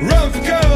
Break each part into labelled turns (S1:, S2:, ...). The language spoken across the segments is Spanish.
S1: Rough Go!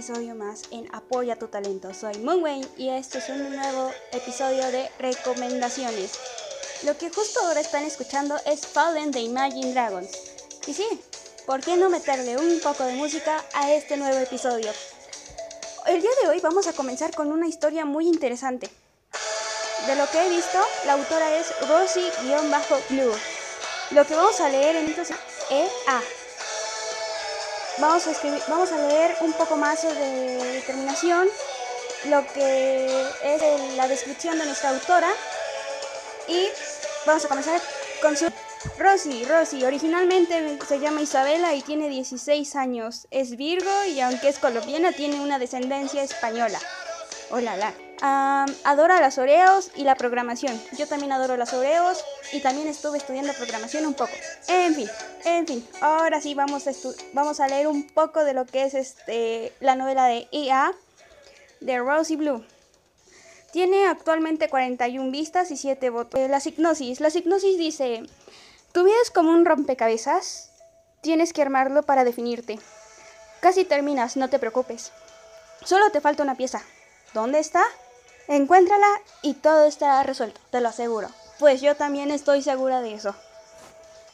S1: Episodio más en Apoya tu talento. Soy Moon Wayne y este es un nuevo episodio de recomendaciones. Lo que justo ahora están escuchando es Fallen de Imagine Dragons. Y sí, ¿por qué no meterle un poco de música a este nuevo episodio? El día de hoy vamos a comenzar con una historia muy interesante. De lo que he visto, la autora es Rosie-Blue. Lo que vamos a leer en esto es EA. Vamos a, escribir, vamos a leer un poco más de determinación, lo que es la descripción de nuestra autora. Y vamos a comenzar con su... Rosy, Rosy, originalmente se llama Isabela y tiene 16 años. Es Virgo y aunque es colombiana tiene una descendencia española. Hola, la. Am, adora las Oreos y la programación. Yo también adoro las Oreos y también estuve estudiando programación un poco. En fin, en fin. Ahora sí vamos a, vamos leer un poco de lo que es este, la novela de EA de Rosie Blue. Tiene actualmente 41 vistas y 7 votos. Eh, la signosis. La signosis dice, tu vida es como un rompecabezas. Tienes que armarlo para definirte. Casi terminas, no te preocupes. Solo te falta una pieza. ¿Dónde está? Encuéntrala y todo estará resuelto, te lo aseguro. Pues yo también estoy segura de eso.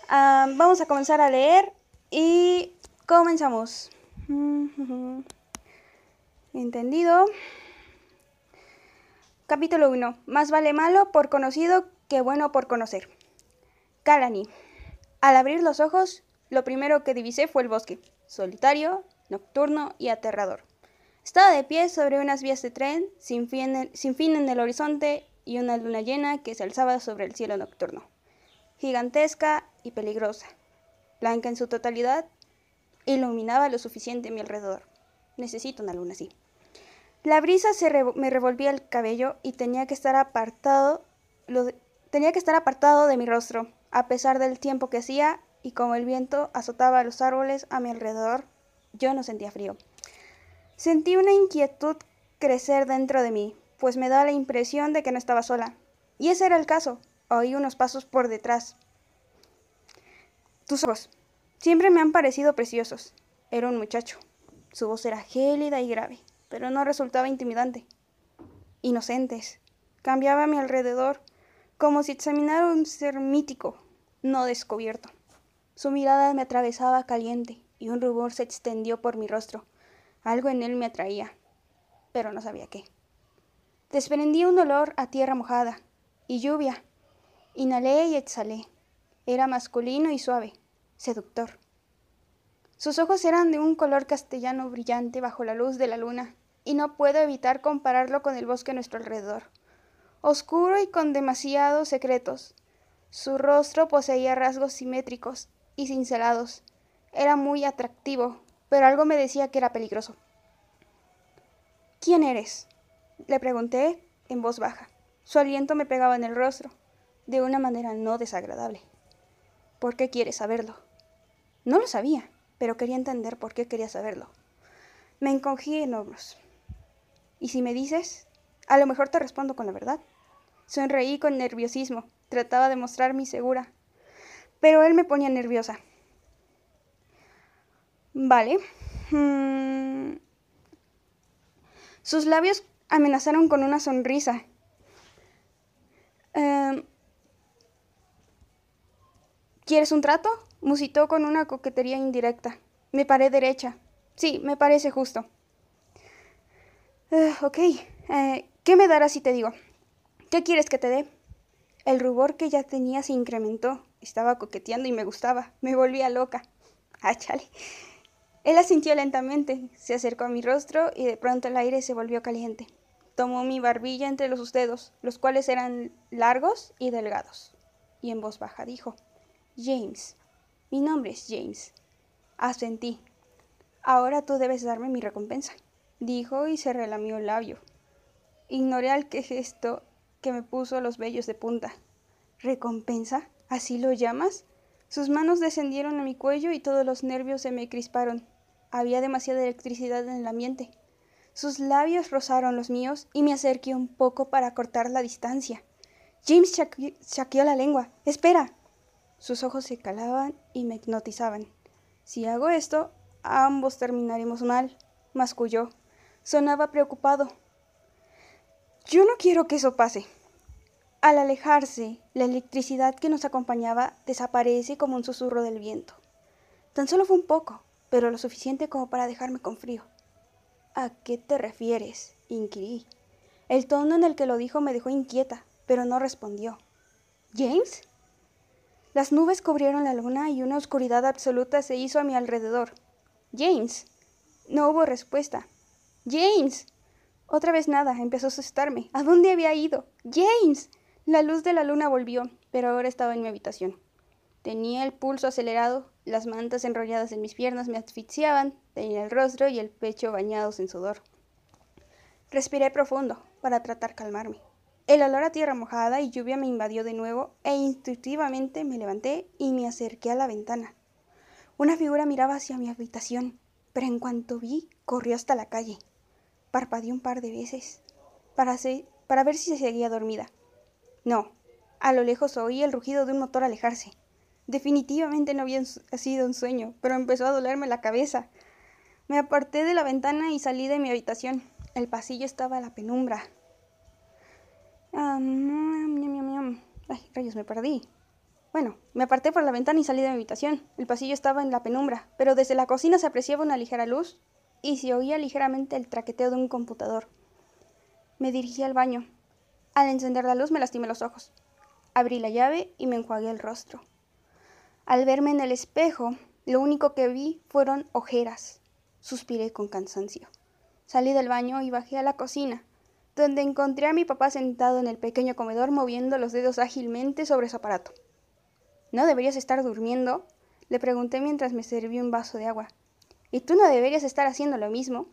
S1: Ah, vamos a comenzar a leer y comenzamos. Entendido. Capítulo 1. Más vale malo por conocido que bueno por conocer. Calani. Al abrir los ojos, lo primero que divisé fue el bosque. Solitario, nocturno y aterrador. Estaba de pie sobre unas vías de tren, sin fin, sin fin en el horizonte y una luna llena que se alzaba sobre el cielo nocturno, gigantesca y peligrosa, blanca en su totalidad, iluminaba lo suficiente mi alrededor. Necesito una luna así. La brisa se me revolvía el cabello y tenía que estar apartado, lo- tenía que estar apartado de mi rostro, a pesar del tiempo que hacía y como el viento azotaba los árboles a mi alrededor, yo no sentía frío. Sentí una inquietud crecer dentro de mí, pues me daba la impresión de que no estaba sola. Y ese era el caso. Oí unos pasos por detrás. Tus ojos. Siempre me han parecido preciosos. Era un muchacho. Su voz era gélida y grave, pero no resultaba intimidante. Inocentes. Cambiaba a mi alrededor, como si examinara un ser mítico, no descubierto. Su mirada me atravesaba caliente y un rubor se extendió por mi rostro. Algo en él me atraía, pero no sabía qué. Desprendí un olor a tierra mojada y lluvia. Inhalé y exhalé. Era masculino y suave, seductor. Sus ojos eran de un color castellano brillante bajo la luz de la luna, y no puedo evitar compararlo con el bosque a nuestro alrededor. Oscuro y con demasiados secretos. Su rostro poseía rasgos simétricos y cincelados. Era muy atractivo, pero algo me decía que era peligroso. ¿Quién eres? Le pregunté en voz baja. Su aliento me pegaba en el rostro, de una manera no desagradable. ¿Por qué quieres saberlo? No lo sabía, pero quería entender por qué quería saberlo. Me encogí en hombros. ¿Y si me dices? A lo mejor te respondo con la verdad. Sonreí con nerviosismo. Trataba de mostrarme segura. Pero él me ponía nerviosa. Vale. Mm. Sus labios amenazaron con una sonrisa. Em, ¿Quieres un trato? Musitó con una coquetería indirecta. Me paré derecha. Sí, me parece justo. Eh, ok. eh, ¿Qué me darás si te digo? ¿Qué quieres que te dé? El rubor que ya tenía se incrementó. Estaba coqueteando y me gustaba. Me volvía loca. Ah. Él asintió lentamente, se acercó a mi rostro y de pronto el aire se volvió caliente. Tomó mi barbilla entre los dedos, los cuales eran largos y delgados, y en voz baja dijo, James, mi nombre es James. Asentí. Ahora tú debes darme mi recompensa, dijo y se relamió el labio. Ignoré al que gesto que me puso los vellos de punta. ¿Recompensa? ¿Así lo llamas? Sus manos descendieron a mi cuello y todos los nervios se me crisparon. Había demasiada electricidad en el ambiente. Sus labios rozaron los míos y me acerqué un poco para cortar la distancia. James chaqueó la lengua. ¡Espera! Sus ojos se calaban y me hipnotizaban. Si hago esto, ambos terminaremos mal, masculló. Sonaba preocupado. Yo no quiero que eso pase. Al alejarse, la electricidad que nos acompañaba desaparece como un susurro del viento. Tan solo fue un poco, pero lo suficiente como para dejarme con frío. ¿A qué te refieres? inquirí. El tono en el que lo dijo me dejó inquieta, pero no respondió. ¿James? Las nubes cubrieron la luna y una oscuridad absoluta se hizo a mi alrededor. James. No hubo respuesta. James. Otra vez nada, empezó a asustarme. ¿A dónde había ido? James. La luz de la luna volvió, pero ahora estaba en mi habitación. Tenía el pulso acelerado, las mantas enrolladas en mis piernas me asfixiaban, tenía el rostro y el pecho bañados en sudor. Respiré profundo para tratar calmarme. El olor a tierra mojada y lluvia me invadió de nuevo e instintivamente me levanté y me acerqué a la ventana. Una figura miraba hacia mi habitación, pero en cuanto vi, corrió hasta la calle. Parpadeé un par de veces para, para ver si se seguía dormida. No, a lo lejos oí el rugido de un motor alejarse. Definitivamente no había sido un sueño, pero empezó a dolerme la cabeza. Me aparté de la ventana y salí de mi habitación. El pasillo estaba a la penumbra. Ay, rayos, me perdí. Bueno, me aparté por la ventana y salí de mi habitación. El pasillo estaba en la penumbra, pero desde la cocina se apreciaba una ligera luz y se oía ligeramente el traqueteo de un computador. Me dirigí al baño. Al encender la luz me lastimé los ojos. Abrí la llave y me enjuagué el rostro. Al verme en el espejo, lo único que vi fueron ojeras. Suspiré con cansancio. Salí del baño y bajé a la cocina, donde encontré a mi papá sentado en el pequeño comedor moviendo los dedos ágilmente sobre su aparato. ¿No deberías estar durmiendo? Le pregunté mientras me serví un vaso de agua. ¿Y tú no deberías estar haciendo lo mismo?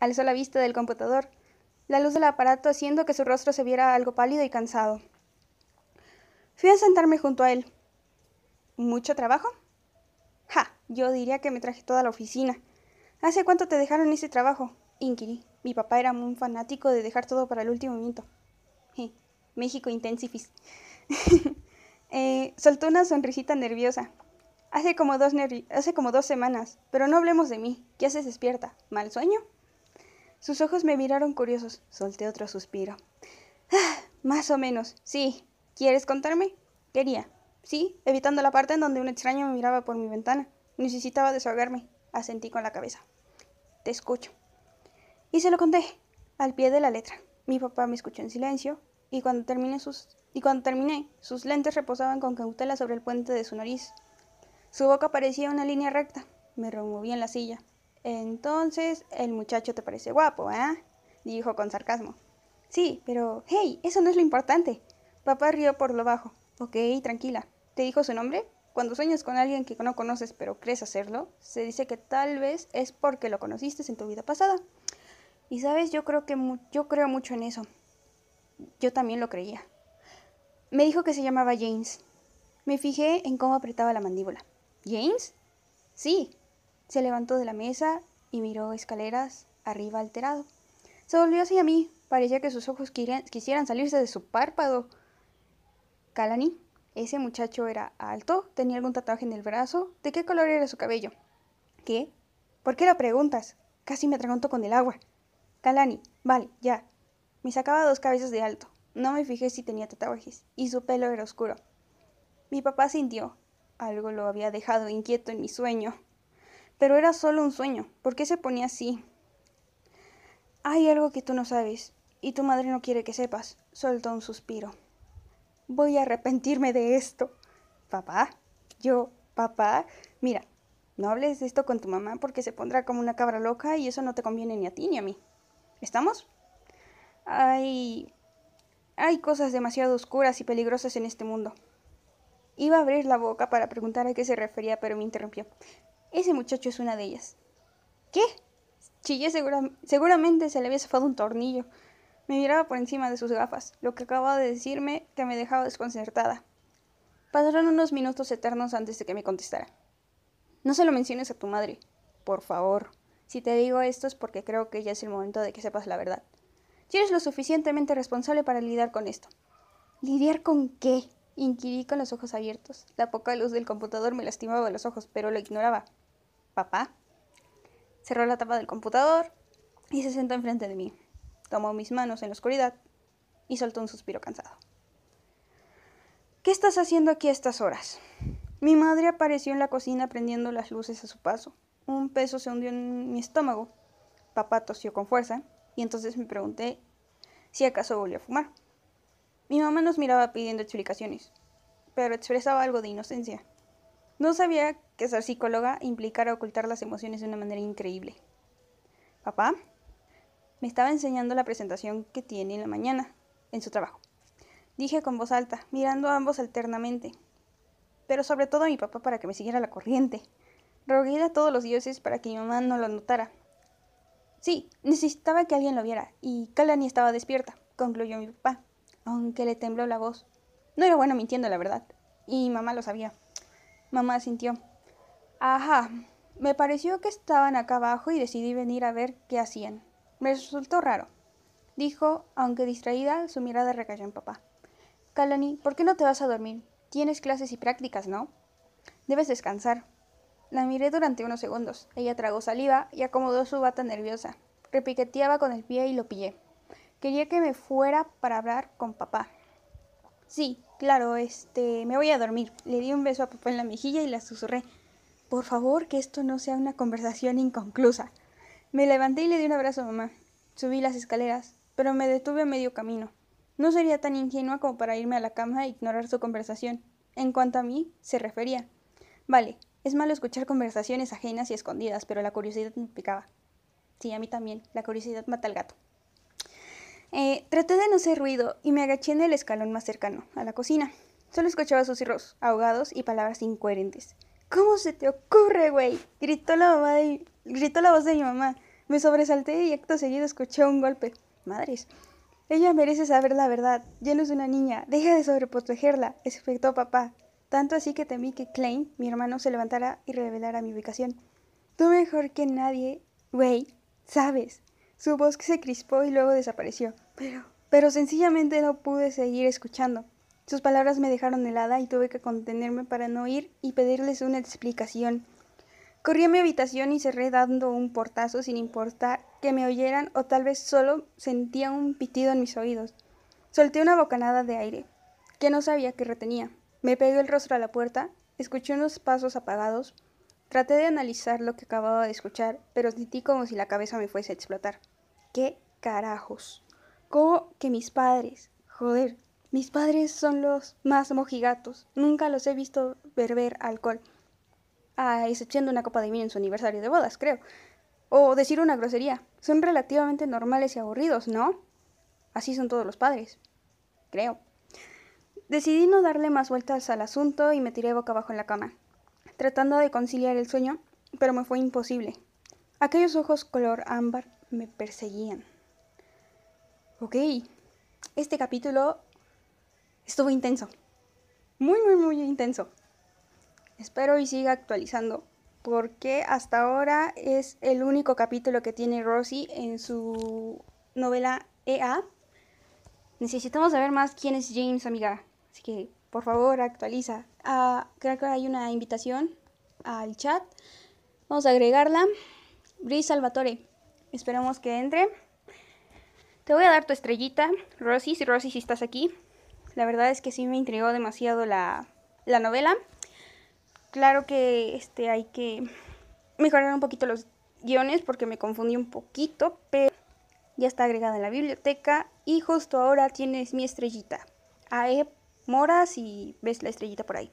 S1: Alzó la vista del computador, la luz del aparato haciendo que su rostro se viera algo pálido y cansado. Fui a sentarme junto a él. ¿Mucho trabajo? Ja, yo diría que me traje toda la oficina. ¿Hace cuánto te dejaron ese trabajo? inquirí. Mi papá era muy fanático de dejar todo para el último minuto. México Intensifis. eh, soltó una sonrisita nerviosa. Hace como, dos hace como dos semanas, pero no hablemos de mí. ¿Qué haces despierta? ¿Mal sueño? Sus ojos me miraron curiosos. Solté otro suspiro. Ah, más o menos, sí. ¿Quieres contarme? Quería. Sí, evitando la parte en donde un extraño me miraba por mi ventana. Necesitaba desahogarme. Asentí con la cabeza. Te escucho. Y se lo conté, al pie de la letra. Mi papá me escuchó en silencio, y cuando terminé sus, lentes reposaban con cautela sobre el puente de su nariz. Su boca parecía una línea recta. Me removí en la silla. Entonces, el muchacho te parece guapo, ¿eh? dijo con sarcasmo. Sí, pero, hey, eso no es lo importante. Papá rió por lo bajo. Ok, tranquila. ¿Te dijo su nombre? Cuando sueñas con alguien que no conoces pero crees hacerlo, se dice que tal vez es porque lo conociste en tu vida pasada. Y sabes, yo creo que yo creo mucho en eso. Yo también lo creía. Me dijo que se llamaba James. Me fijé en cómo apretaba la mandíbula. ¿James? Sí. Se levantó de la mesa y miró escaleras arriba alterado. Se volvió hacia mí. Parecía que sus ojos quisieran salirse de su párpado. Calani, ese muchacho era alto, tenía algún tatuaje en el brazo. ¿De qué color era su cabello? ¿Qué? ¿Por qué lo preguntas? Casi me atragantó con el agua. Kalani, vale, ya. Me sacaba dos cabezas de alto. No me fijé si tenía tatuajes, y su pelo era oscuro. Mi papá sintió. Algo lo había dejado inquieto en mi sueño. Pero era solo un sueño. ¿Por qué se ponía así? Hay algo que tú no sabes, y tu madre no quiere que sepas. Soltó un suspiro. Voy a arrepentirme de esto. Papá, yo, papá, mira, no hables de esto con tu mamá porque se pondrá como una cabra loca y eso no te conviene ni a ti ni a mí. ¿Estamos? Hay... Hay cosas demasiado oscuras y peligrosas en este mundo. Iba a abrir la boca para preguntar a qué se refería, pero me interrumpió. Ese muchacho es una de ellas. ¿Qué? Chillé seguramente se le había zafado un tornillo. Me miraba por encima de sus gafas, lo que acababa de decirme que me dejaba desconcertada. Pasaron unos minutos eternos antes de que me contestara. No se lo menciones a tu madre, por favor. Si te digo esto es porque creo que ya es el momento de que sepas la verdad. Si eres lo suficientemente responsable para lidiar con esto. ¿Lidiar con qué? Inquirí con los ojos abiertos. La poca luz del computador me lastimaba los ojos, pero lo ignoraba. ¿Papá? Cerró la tapa del computador y se sentó enfrente de mí. Tomó mis manos en la oscuridad y soltó un suspiro cansado. ¿Qué estás haciendo aquí a estas horas? Mi madre apareció en la cocina prendiendo las luces a su paso. Un peso se hundió en mi estómago. Papá tosió con fuerza y entonces me pregunté si acaso volvió a fumar. Mi mamá nos miraba pidiendo explicaciones, pero expresaba algo de inocencia. No sabía que ser psicóloga implicara ocultar las emociones de una manera increíble. Papá me estaba enseñando la presentación que tiene en la mañana, en su trabajo. Dije con voz alta, mirando a ambos alternamente, pero sobre todo a mi papá para que me siguiera la corriente. Rogué a todos los dioses para que mi mamá no lo notara. Sí, necesitaba que alguien lo viera, y Kalani estaba despierta, concluyó mi papá, aunque le tembló la voz. No era bueno mintiendo, la verdad, y mamá lo sabía. Mamá sintió. Ajá, me pareció que estaban acá abajo y decidí venir a ver qué hacían. Me resultó raro, dijo, aunque distraída, su mirada recayó en papá. Kalani, ¿por qué no te vas a dormir? Tienes clases y prácticas, ¿no? Debes descansar. La miré durante unos segundos. Ella tragó saliva y acomodó su bata nerviosa. Repiqueteaba con el pie y lo pillé. Quería que me fuera para hablar con papá. Sí, claro, este, me voy a dormir. Le di un beso a papá en la mejilla y la susurré. Por favor, que esto no sea una conversación inconclusa. Me levanté y le di un abrazo a mamá. Subí las escaleras, pero me detuve a medio camino. No sería tan ingenua como para irme a la cama e ignorar su conversación. En cuanto a mí, se refería. Vale, Es malo escuchar conversaciones ajenas y escondidas, pero la curiosidad me picaba. Sí, a mí también. La curiosidad mata al gato. Eh, traté de no hacer ruido y me agaché en el escalón más cercano, a la cocina. Solo escuchaba susurros ahogados y palabras incoherentes. ¿Cómo se te ocurre, güey? Gritó la mamá de... Gritó la voz de mi mamá. Me sobresalté y acto seguido escuché un golpe. Madres. Ella merece saber la verdad. Ya no es una niña. Deja de sobreprotegerla, expectó papá. Tanto así que temí que Klein, mi hermano, se levantara y revelara mi ubicación. Tú mejor que nadie, güey, sabes. Su voz se crispó y luego desapareció. Pero, pero sencillamente no pude seguir escuchando. Sus palabras me dejaron helada y tuve que contenerme para no ir y pedirles una explicación. Corrí a mi habitación y cerré dando un portazo sin importar que me oyeran o tal vez solo sentía un pitido en mis oídos. Solté una bocanada de aire, que no sabía que retenía. Me pegué el rostro a la puerta, escuché unos pasos apagados, traté de analizar lo que acababa de escuchar, pero sentí como si la cabeza me fuese a explotar. ¿Qué carajos? ¿Cómo que mis padres? Joder, mis padres son los más mojigatos. Nunca los he visto beber alcohol a una copa de vino en su aniversario de bodas, creo. O decir una grosería. Son relativamente normales y aburridos, ¿no? Así son todos los padres. Creo. Decidí no darle más vueltas al asunto y me tiré boca abajo en la cama, tratando de conciliar el sueño, pero me fue imposible. Aquellos ojos color ámbar me perseguían. Ok, este capítulo estuvo intenso. Muy, muy, muy intenso. Espero y siga actualizando, porque hasta ahora es el único capítulo que tiene Rosie en su novela EA. Necesitamos saber más quién es James, amiga. Así que, por favor, actualiza. Ah, creo que hay una invitación al chat. Vamos a agregarla. Brice Salvatore. Esperemos que entre. Te voy a dar tu estrellita, Rosy, si si estás aquí. La verdad es que sí me intrigó demasiado la, la novela. Claro que este, hay que mejorar un poquito los guiones porque me confundí un poquito, pero ya está agregada en la biblioteca y justo ahora tienes mi estrellita. Ae Mora si ves la estrellita por ahí.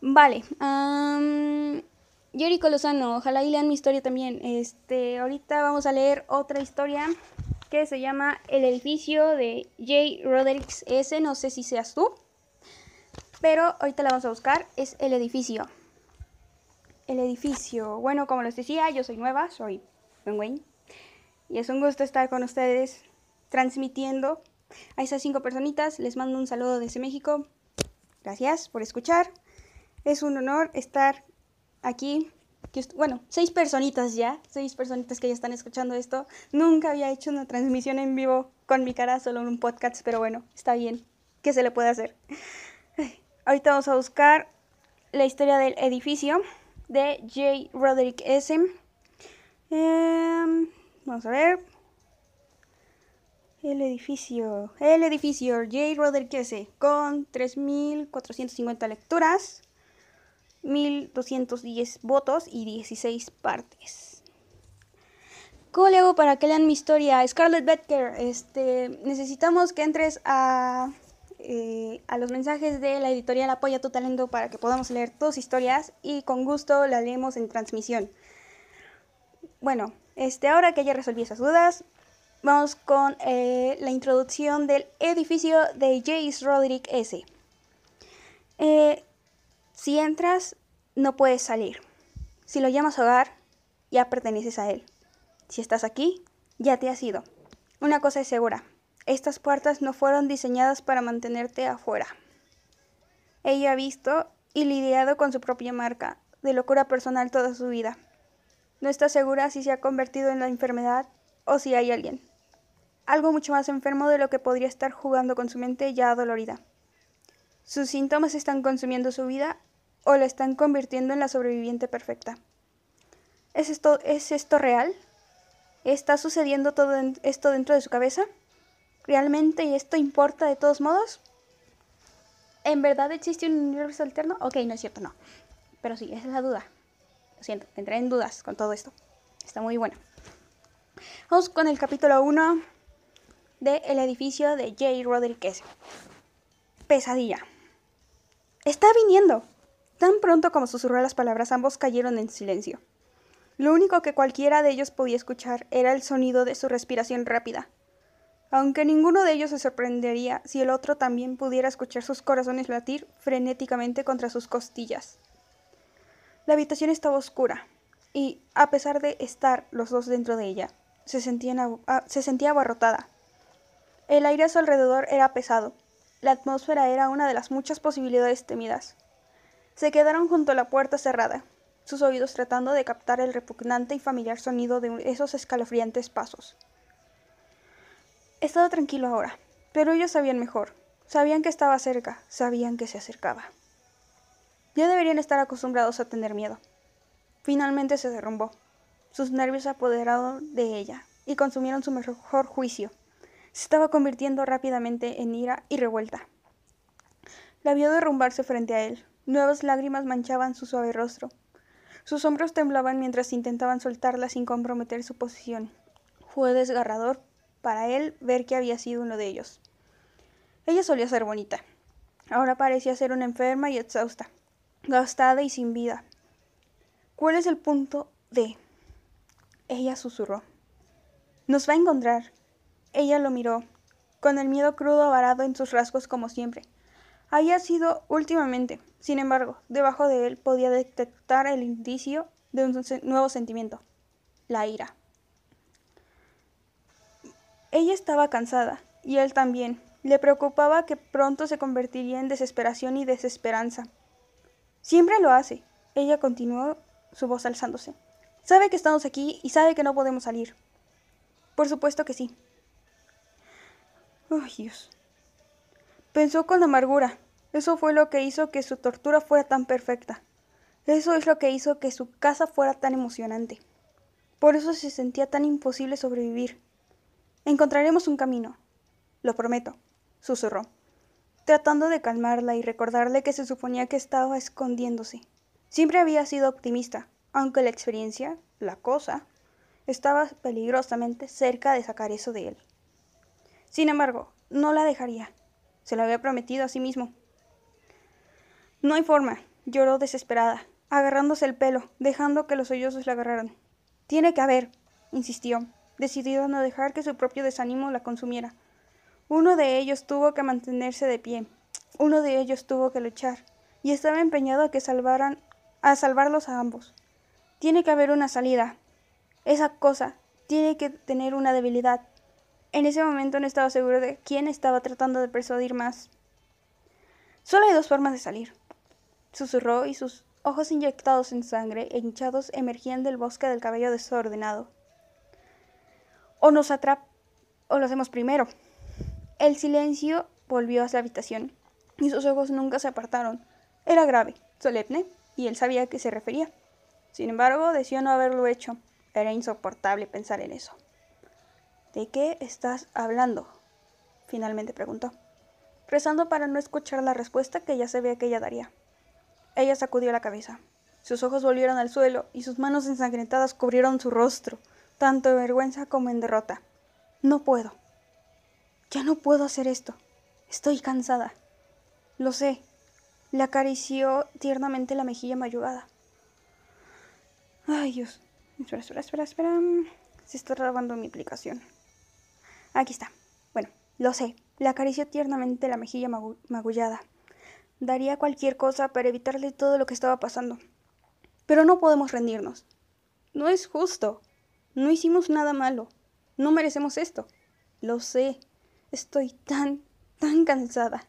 S1: Vale. Um, Jericho Lozano, ojalá y lean mi historia también. Este, ahorita vamos a leer otra historia que se llama El edificio de J. Roderick S. No sé si seas tú pero ahorita la vamos a buscar, es el edificio. El edificio. Bueno, como les decía, yo soy nueva, soy Ben Y es un gusto estar con ustedes transmitiendo a esas cinco personitas. Les mando un saludo desde México. Gracias por escuchar. Es un honor estar aquí. Bueno, seis personitas ya, seis personitas que ya están escuchando esto. Nunca había hecho una transmisión en vivo con mi cara, solo en un podcast, pero bueno, está bien. ¿Qué se le puede hacer? Ahorita vamos a buscar la historia del edificio de J. Roderick S. Em, vamos a ver. El edificio. El edificio J. Roderick S. Con 3.450 lecturas, 1.210 votos y 16 partes. ¿Cómo le hago para que lean mi historia? Scarlett Becker, este, necesitamos que entres a eh, a los mensajes de la editorial Apoya tu Talento para que podamos leer tus historias y con gusto la leemos en transmisión. Bueno, este, ahora que ya resolví esas dudas, vamos con eh, la introducción del edificio de Jace Roderick S. Eh, si entras, no puedes salir. Si lo llamas hogar, ya perteneces a él. Si estás aquí, ya te has ido. Una cosa es segura, estas puertas no fueron diseñadas para mantenerte afuera. Ella ha visto y lidiado con su propia marca de locura personal toda su vida. No está segura si se ha convertido en la enfermedad o si hay alguien. Algo mucho más enfermo de lo que podría estar jugando con su mente ya dolorida. Sus síntomas están consumiendo su vida o la están convirtiendo en la sobreviviente perfecta. ¿Es esto, ¿es esto real? ¿Está sucediendo todo esto dentro de su cabeza? ¿Realmente esto importa de todos modos? ¿En verdad existe un universo alterno? Ok, no es cierto, no. Pero sí, esa es la duda. Lo siento, entré en dudas con todo esto. Está muy bueno. Vamos con el capítulo 1 de El edificio de J. Rodríguez. Pesadilla. Está viniendo. Tan pronto como susurró las palabras, ambos cayeron en silencio. Lo único que cualquiera de ellos podía escuchar era el sonido de su respiración rápida. Aunque ninguno de ellos se sorprendería si el otro también pudiera escuchar sus corazones latir frenéticamente contra sus costillas. La habitación estaba oscura, y, a pesar de estar los dos dentro de ella, se, sentían se sentía abarrotada. El aire a su alrededor era pesado. La atmósfera era una de las muchas posibilidades temidas. Se quedaron junto a la puerta cerrada, sus oídos tratando de captar el repugnante y familiar sonido de esos escalofriantes pasos. Estaba tranquilo ahora, pero ellos sabían mejor. Sabían que estaba cerca, sabían que se acercaba. Ya deberían estar acostumbrados a tener miedo. Finalmente se derrumbó. Sus nervios se apoderaron de ella y consumieron su mejor juicio. Se estaba convirtiendo rápidamente en ira y revuelta. La vio derrumbarse frente a él. Nuevas lágrimas manchaban su suave rostro. Sus hombros temblaban mientras intentaban soltarla sin comprometer su posición. Fue desgarrador para él ver que había sido uno de ellos. Ella solía ser bonita. Ahora parecía ser una enferma y exhausta, gastada y sin vida. ¿Cuál es el punto de? Ella susurró. Nos va a encontrar. Ella lo miró, con el miedo crudo varado en sus rasgos como siempre. Había sido últimamente, sin embargo, debajo de él podía detectar el indicio de un nuevo sentimiento, la ira. Ella estaba cansada, y él también. Le preocupaba que pronto se convertiría en desesperación y desesperanza. Siempre lo hace. Ella continuó, su voz alzándose. Sabe que estamos aquí y sabe que no podemos salir. Por supuesto que sí. Ay, Dios. Pensó con amargura. Eso fue lo que hizo que su tortura fuera tan perfecta. Eso es lo que hizo que su casa fuera tan emocionante. Por eso se sentía tan imposible sobrevivir. Encontraremos un camino. Lo prometo, susurró, tratando de calmarla y recordarle que se suponía que estaba escondiéndose. Siempre había sido optimista, aunque la experiencia, la cosa, estaba peligrosamente cerca de sacar eso de él. Sin embargo, no la dejaría. Se lo había prometido a sí mismo. No hay forma, lloró desesperada, agarrándose el pelo, dejando que los sollozos la agarraran. Tiene que haber, insistió, decidido a no dejar que su propio desánimo la consumiera. Uno de ellos tuvo que mantenerse de pie, uno de ellos tuvo que luchar, y estaba empeñado a que salvaran, a salvarlos a ambos. Tiene que haber una salida. Esa cosa tiene que tener una debilidad, en ese momento no estaba seguro de quién estaba tratando de persuadir más. Solo hay dos formas de salir, susurró y sus ojos inyectados en sangre e hinchados emergían del bosque del cabello desordenado. O nos atrap o lo hacemos primero. El silencio volvió hacia la habitación y sus ojos nunca se apartaron. Era grave, solemne, y él sabía a qué se refería. Sin embargo, deseó no haberlo hecho. Era insoportable pensar en eso. ¿De qué estás hablando? finalmente preguntó, rezando para no escuchar la respuesta que ya sabía que ella daría. Ella sacudió la cabeza. Sus ojos volvieron al suelo y sus manos ensangrentadas cubrieron su rostro, tanto en vergüenza como en derrota. No puedo. Ya no puedo hacer esto. Estoy cansada. Lo sé. Le acarició tiernamente la mejilla mayugada. Ay, Dios. Espera, espera, espera, espera. Se está grabando mi aplicación. Aquí está. Bueno, lo sé. Le acarició tiernamente la mejilla magullada. Daría cualquier cosa para evitarle todo lo que estaba pasando. Pero no podemos rendirnos. No es justo. No hicimos nada malo. No merecemos esto. Lo sé. Estoy tan, tan cansada.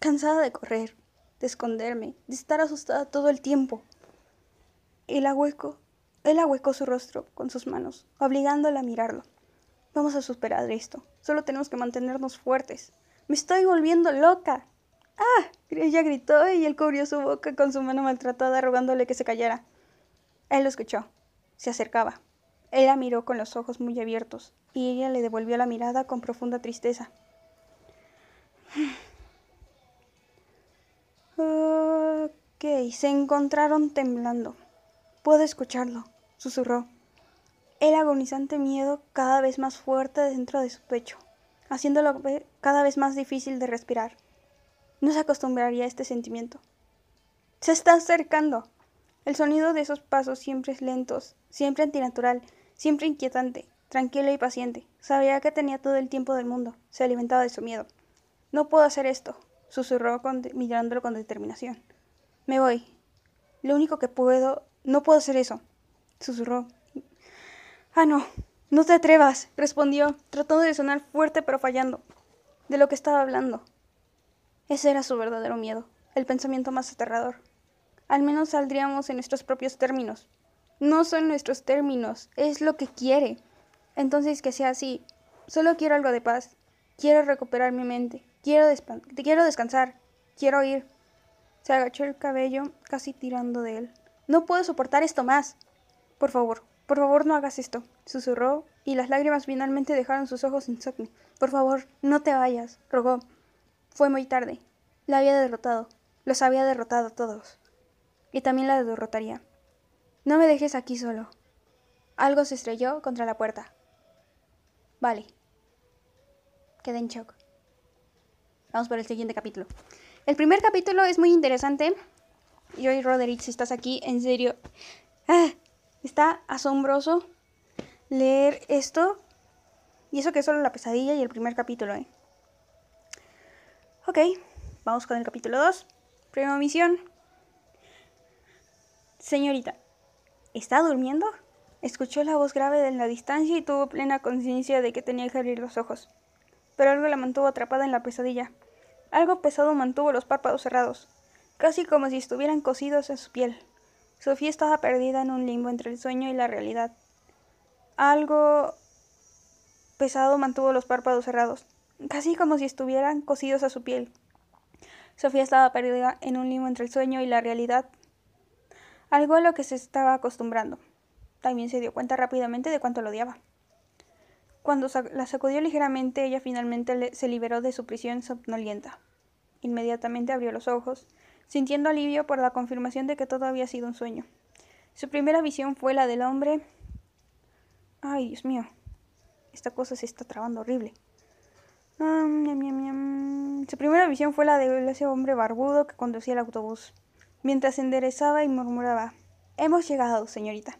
S1: Cansada de correr, de esconderme, de estar asustada todo el tiempo. Él ahuecó, él ahuecó su rostro con sus manos, obligándola a mirarlo. Vamos a superar esto. Solo tenemos que mantenernos fuertes. Me estoy volviendo loca. ¡Ah! Ella gritó y él cubrió su boca con su mano maltratada, rogándole que se callara. Él lo escuchó. Se acercaba. Él la miró con los ojos muy abiertos, y ella le devolvió la mirada con profunda tristeza. Ok, se encontraron temblando. Puedo escucharlo, susurró el agonizante miedo cada vez más fuerte dentro de su pecho, haciéndolo cada vez más difícil de respirar. No se acostumbraría a este sentimiento. Se está acercando. El sonido de esos pasos siempre es lentos, siempre antinatural, siempre inquietante, tranquilo y paciente. Sabía que tenía todo el tiempo del mundo. Se alimentaba de su miedo. No puedo hacer esto, susurró mirándolo con determinación. Me voy. Lo único que puedo... No puedo hacer eso, susurró. Ah, no. No te atrevas, respondió, tratando de sonar fuerte pero fallando. De lo que estaba hablando. Ese era su verdadero miedo, el pensamiento más aterrador. Al menos saldríamos en nuestros propios términos. No son nuestros términos, es lo que quiere. Entonces que sea así. Solo quiero algo de paz. Quiero recuperar mi mente. Quiero, descansar. Quiero ir. Se agachó el cabello, casi tirando de él. No puedo soportar esto más. Por favor, por favor no hagas esto, susurró, y las lágrimas finalmente dejaron sus ojos insomnes. Por favor, no te vayas, rogó. Fue muy tarde. La había derrotado. Los había derrotado a todos y también la derrotaría. No me dejes aquí solo. Algo se estrelló contra la puerta. Vale. Quedé en shock. Vamos por el siguiente capítulo. El primer capítulo es muy interesante. Joy Roderick, si estás aquí, en serio. Ah, está asombroso leer esto. Y eso que es solo la pesadilla y el primer capítulo, ¿eh? Ok, vamos con el capítulo 2. Primera misión, Señorita, ¿está durmiendo? Escuchó la voz grave en la distancia y tuvo plena conciencia de que tenía que abrir los ojos. Pero algo la mantuvo atrapada en la pesadilla. Algo pesado mantuvo los párpados cerrados, casi como si estuvieran cosidos a su piel. Sofía estaba perdida en un limbo entre el sueño y la realidad. Algo pesado mantuvo los párpados cerrados, casi como si estuvieran cosidos a su piel. Sofía estaba perdida en un limbo entre el sueño y la realidad algo a lo que se estaba acostumbrando. También se dio cuenta rápidamente de cuánto lo odiaba. Cuando la sacudió ligeramente, ella finalmente se liberó de su prisión somnolienta. Inmediatamente abrió los ojos, sintiendo alivio por la confirmación de que todo había sido un sueño. Su primera visión fue la del hombre. Ay, Dios mío. Esta cosa se está trabando horrible. Su primera visión fue la de ese hombre barbudo que conducía el autobús mientras enderezaba y murmuraba Hemos llegado, señorita.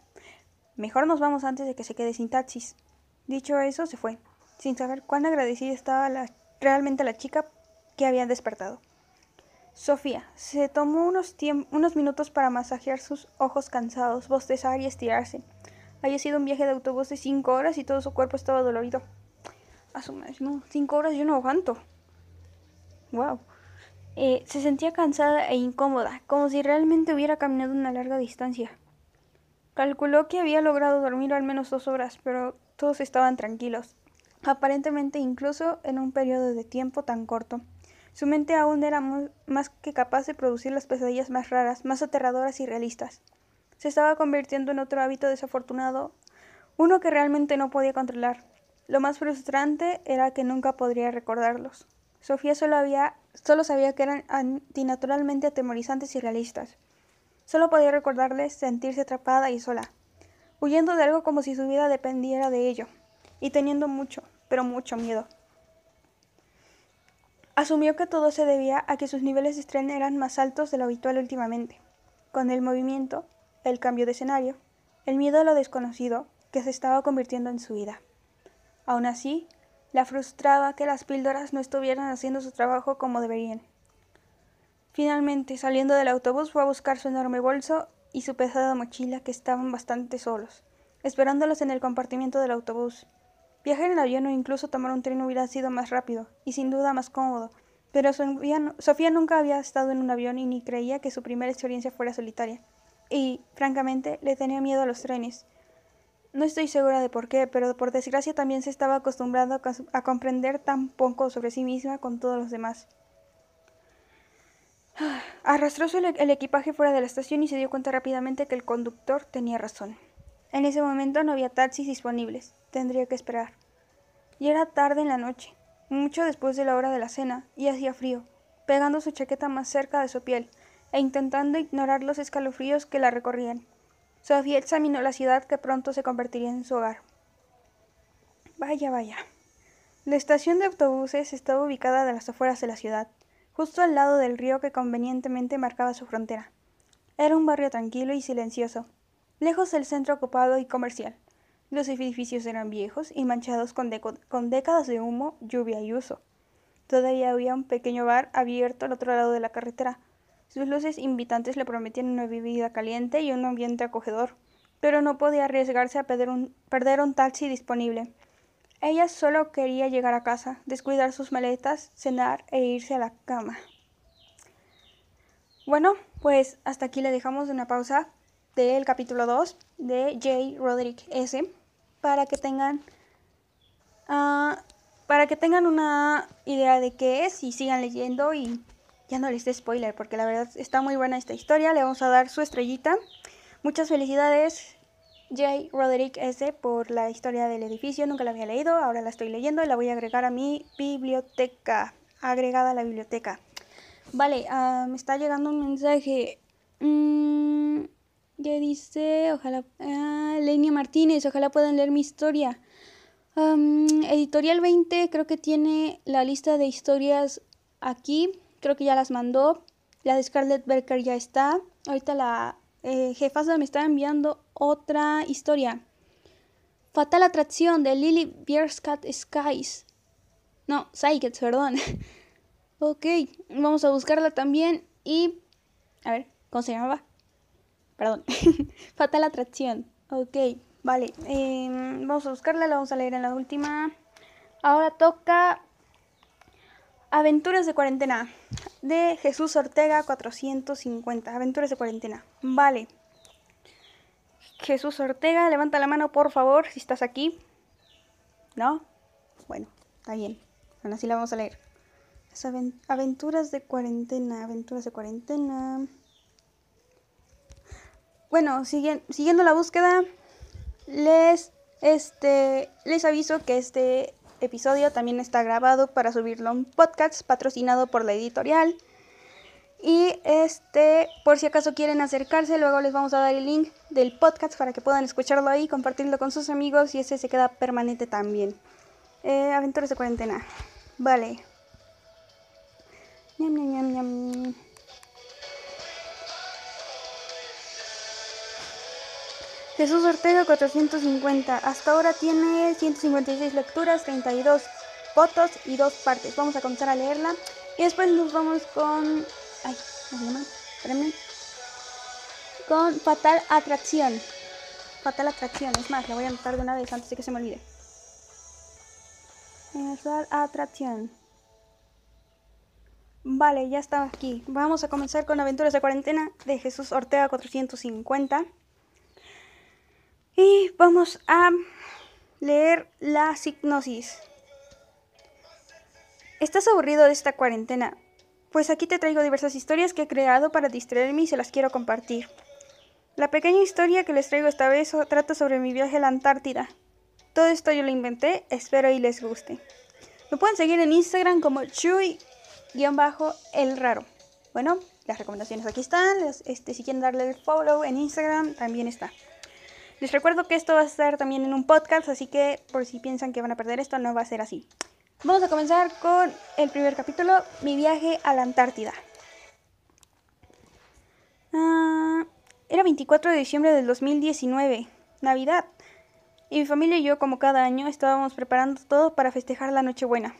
S1: Mejor nos vamos antes de que se quede sin taxis. Dicho eso, se fue, sin saber cuán agradecida estaba realmente la chica que había despertado. Sofía se tomó unos, unos minutos para masajear sus ojos cansados, bostezar y estirarse. Había sido un viaje de autobús de cinco horas y todo su cuerpo estaba dolorido. A su madre, no, cinco horas yo no aguanto. Wow. Eh, se sentía cansada e incómoda, como si realmente hubiera caminado una larga distancia. Calculó que había logrado dormir al menos dos horas, pero todos estaban tranquilos, aparentemente incluso en un periodo de tiempo tan corto. Su mente aún era más que capaz de producir las pesadillas más raras, más aterradoras y realistas. Se estaba convirtiendo en otro hábito desafortunado, uno que realmente no podía controlar. Lo más frustrante era que nunca podría recordarlos. Sofía solo, había, solo sabía que eran antinaturalmente atemorizantes y realistas. Solo podía recordarles sentirse atrapada y sola, huyendo de algo como si su vida dependiera de ello, y teniendo mucho, pero mucho miedo. Asumió que todo se debía a que sus niveles de estrés eran más altos de lo habitual últimamente. Con el movimiento, el cambio de escenario, el miedo a lo desconocido que se estaba convirtiendo en su vida. Aún así, la frustraba que las píldoras no estuvieran haciendo su trabajo como deberían. Finalmente, saliendo del autobús, fue a buscar su enorme bolso y su pesada mochila, que estaban bastante solos, esperándolos en el compartimiento del autobús. Viajar en avión o incluso tomar un tren hubiera sido más rápido y sin duda más cómodo, pero Sofía nunca había estado en un avión y ni creía que su primera experiencia fuera solitaria. Y, francamente, le tenía miedo a los trenes, no estoy segura de por qué, pero por desgracia también se estaba acostumbrando a, comprender tan poco sobre sí misma con todos los demás. Arrastró el equipaje fuera de la estación y se dio cuenta rápidamente que el conductor tenía razón. En ese momento no había taxis disponibles. Tendría que esperar. Y era tarde en la noche, mucho después de la hora de la cena, y hacía frío, pegando su chaqueta más cerca de su piel e intentando ignorar los escalofríos que la recorrían. Sofía examinó la ciudad que pronto se convertiría en su hogar. Vaya, vaya. La estación de autobuses estaba ubicada a las afueras de la ciudad, justo al lado del río que convenientemente marcaba su frontera. Era un barrio tranquilo y silencioso, lejos del centro ocupado y comercial. Los edificios eran viejos y manchados con, con décadas de humo, lluvia y uso. Todavía había un pequeño bar abierto al otro lado de la carretera. Sus luces invitantes le prometían una bebida caliente y un ambiente acogedor, pero no podía arriesgarse a perder un, taxi disponible. Ella solo quería llegar a casa, descuidar sus maletas, cenar e irse a la cama. Bueno, pues hasta aquí le dejamos una pausa del capítulo 2 de J. Roderick S. para que tengan uh, para que tengan una idea de qué es y sigan leyendo y ya no les dé spoiler porque la verdad está muy buena esta historia. Le vamos a dar su estrellita. Muchas felicidades J. Roderick S. por la historia del edificio. Nunca la había leído, ahora la estoy leyendo y la voy a agregar a mi biblioteca. Agregada a la biblioteca. Vale, uh, me está llegando un mensaje. Mm, que dice, ojalá, uh, Lenia Martínez, ojalá puedan leer mi historia. Editorial 20 creo que tiene la lista de historias aquí. Creo que ya las mandó. La de Scarlett Berker ya está. Ahorita la eh, jefasa me está enviando otra historia. Fatal Atracción de Lily Bierskat Skies. No, Psychics, perdón. ok, vamos a buscarla también. Y. A ver, ¿cómo se llamaba? Perdón. Fatal Atracción. Ok. Vale, em, vamos a buscarla, la vamos a leer en la última. Ahora toca Aventuras de cuarentena de Jesús Ortega 450. Aventuras de cuarentena. Vale. Jesús Ortega, levanta la mano por favor si estás aquí. ¿No? Bueno, está bien. Bueno, así la vamos a leer. aventuras de cuarentena, aventuras de cuarentena. Bueno, siguiendo la búsqueda, les, este, les aviso que este episodio también está grabado para subirlo a un podcast patrocinado por la editorial. Y este, por si acaso quieren acercarse, luego les vamos a dar el link del podcast para que puedan escucharlo ahí, compartirlo con sus amigos y ese se queda permanente también. Eh, aventuras de cuarentena. Vale. Ñam, ñam, ñam, Jesús Ortega 450. Hasta ahora tiene 156 lecturas, 32 fotos y dos partes. Vamos a comenzar a leerla. Y después nos vamos con... Ay, ¿cómo. Con Fatal Atracción. Fatal Atracción. Es más, la voy a anotar de una vez antes de que se me olvide. Fatal Atracción. Vale, ya está aquí. Vamos a comenzar con Aventuras de Cuarentena de Jesús Ortega 450. Y vamos a leer la hipnosis. ¿Estás aburrido de esta cuarentena? Pues aquí te traigo diversas historias que he creado para distraerme y se las quiero compartir. La pequeña historia que les traigo esta vez trata sobre mi viaje a la Antártida. Todo esto yo lo inventé, espero y les guste. Me pueden seguir en Instagram como Chuy-el raro. Bueno, las recomendaciones aquí están. Este, si quieren darle el follow en Instagram, también está. Les recuerdo que esto va a estar también en un podcast, así que por si piensan que van a perder esto, no va a ser así. Vamos a comenzar con el primer capítulo, mi viaje a la Antártida. Ah, era 24 de diciembre del 2019, Navidad. Y mi familia y yo, como cada año, estábamos preparando todo para festejar la Nochebuena.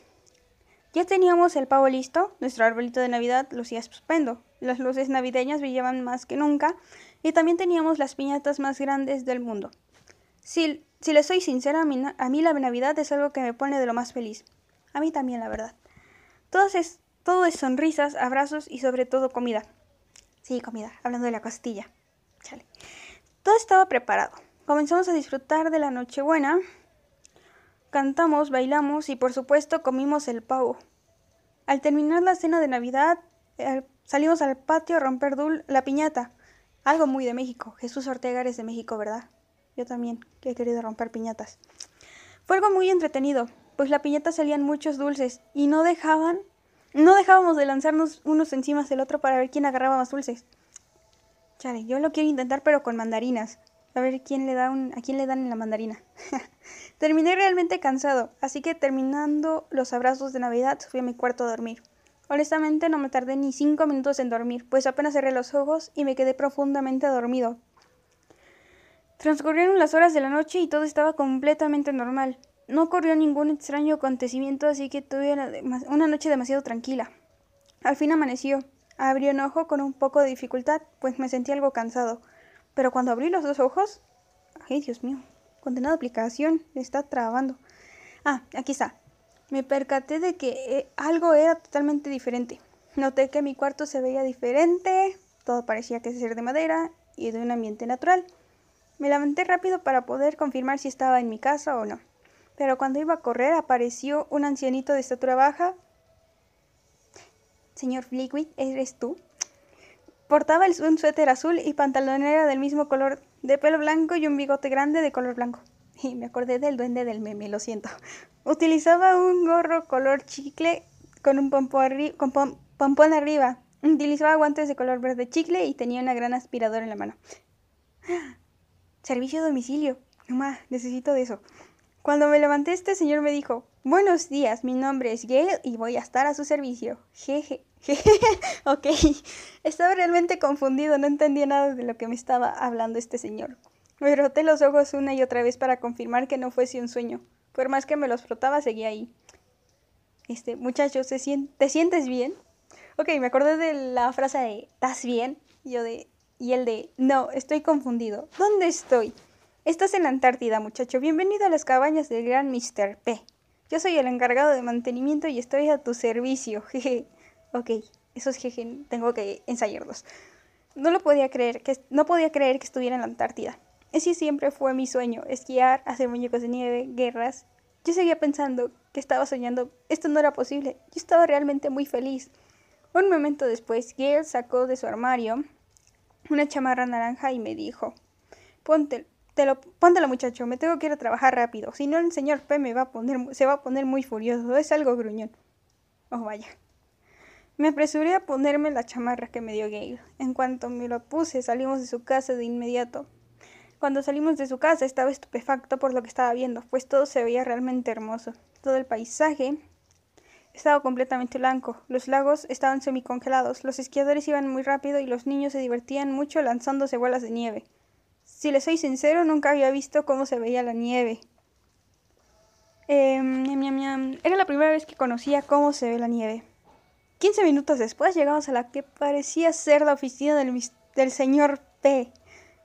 S1: Ya teníamos el pavo listo, nuestro arbolito de Navidad lucía estupendo, las luces navideñas brillaban más que nunca y también teníamos las piñatas más grandes del mundo. Si, si les soy sincera, a mí, a mí, la Navidad es algo que me pone de lo más feliz. A mí también, la verdad. Todo es, todo es sonrisas, abrazos y sobre todo comida. Sí, comida, hablando de la costilla. Chale. Todo estaba preparado. Comenzamos a disfrutar de la Nochebuena. Cantamos, bailamos y por supuesto comimos el pavo. Al terminar la cena de Navidad, eh, salimos al patio a romper la piñata. Algo muy de México. Jesús Ortega es de México, ¿verdad? Yo también, que he querido romper piñatas. Fue algo muy entretenido, pues la piñata salían muchos dulces y no dejaban, no dejábamos de lanzarnos unos encima del otro para ver quién agarraba más dulces. Chale, yo lo quiero intentar pero con mandarinas. A ver quién le da un, a quién le dan en la mandarina. Terminé realmente cansado, así que terminando los abrazos de Navidad fui a mi cuarto a dormir. Honestamente no me tardé ni cinco minutos en dormir, pues apenas cerré los ojos y me quedé profundamente dormido. Transcurrieron las horas de la noche y todo estaba completamente normal. No ocurrió ningún extraño acontecimiento, así que tuve una, noche demasiado tranquila. Al fin amaneció. Abrí un ojo con un poco de dificultad, pues me sentí algo cansado. Pero cuando abrí los dos ojos... ¡Ay, Dios mío! Condenada aplicación, está trabando. Ah, aquí está. Me percaté de que eh, algo era totalmente diferente. Noté que mi cuarto se veía diferente, todo parecía que ser de madera y de un ambiente natural. Me levanté rápido para poder confirmar si estaba en mi casa o no. Pero cuando iba a correr apareció un ancianito de estatura baja. Señor Flickwick, ¿eres tú? Portaba un suéter azul y pantalonera del mismo color, de pelo blanco y un bigote grande de color blanco. Y me acordé del duende del meme, lo siento. Utilizaba un gorro color chicle con un pompón, pompón arriba. Utilizaba guantes de color verde chicle y tenía una gran aspiradora en la mano. Servicio a domicilio. Mamá, necesito de eso. Cuando me levanté, este señor me dijo, Buenos días, mi nombre es Gail y voy a estar a su servicio. Jeje, jeje, ok. Estaba realmente confundido, no entendía nada de lo que me estaba hablando este señor. Me froté los ojos una y otra vez para confirmar que no fuese un sueño. Por más que me los frotaba, seguía ahí. Este, muchacho, ¿te sientes bien? Ok, me acordé de la frase de ¿estás bien? Yo de, y el de no, estoy confundido. ¿Dónde estoy? Estás en la Antártida, muchacho. Bienvenido a las cabañas del gran Mr. P. Yo soy el encargado de mantenimiento y estoy a tu servicio. Jeje. ok, esos jeje tengo que ensayarlos. No lo podía creer, no podía creer que estuviera en la Antártida. Ese siempre fue mi sueño, esquiar, hacer muñecos de nieve, guerras. Yo seguía pensando que estaba soñando. Esto no era posible. Yo estaba realmente muy feliz. Un momento después, Gail sacó de su armario una chamarra naranja y me dijo, Ponte, te lo, póntelo muchacho, me tengo que ir a trabajar rápido, si no el señor P me va a poner, se va a poner muy furioso, es algo gruñón. Oh, vaya. Me apresuré a ponerme la chamarra que me dio Gail. En cuanto me lo puse, salimos de su casa de inmediato. Cuando salimos de su casa estaba estupefacto por lo que estaba viendo, pues todo se veía realmente hermoso. Todo el paisaje estaba completamente blanco, los lagos estaban semicongelados, los esquiadores iban muy rápido y los niños se divertían mucho lanzándose bolas de nieve. Si le soy sincero, nunca había visto cómo se veía la nieve. Eh, Era la primera vez que conocía cómo se ve la nieve. 15 minutos después llegamos a la que parecía ser la oficina del, del señor P.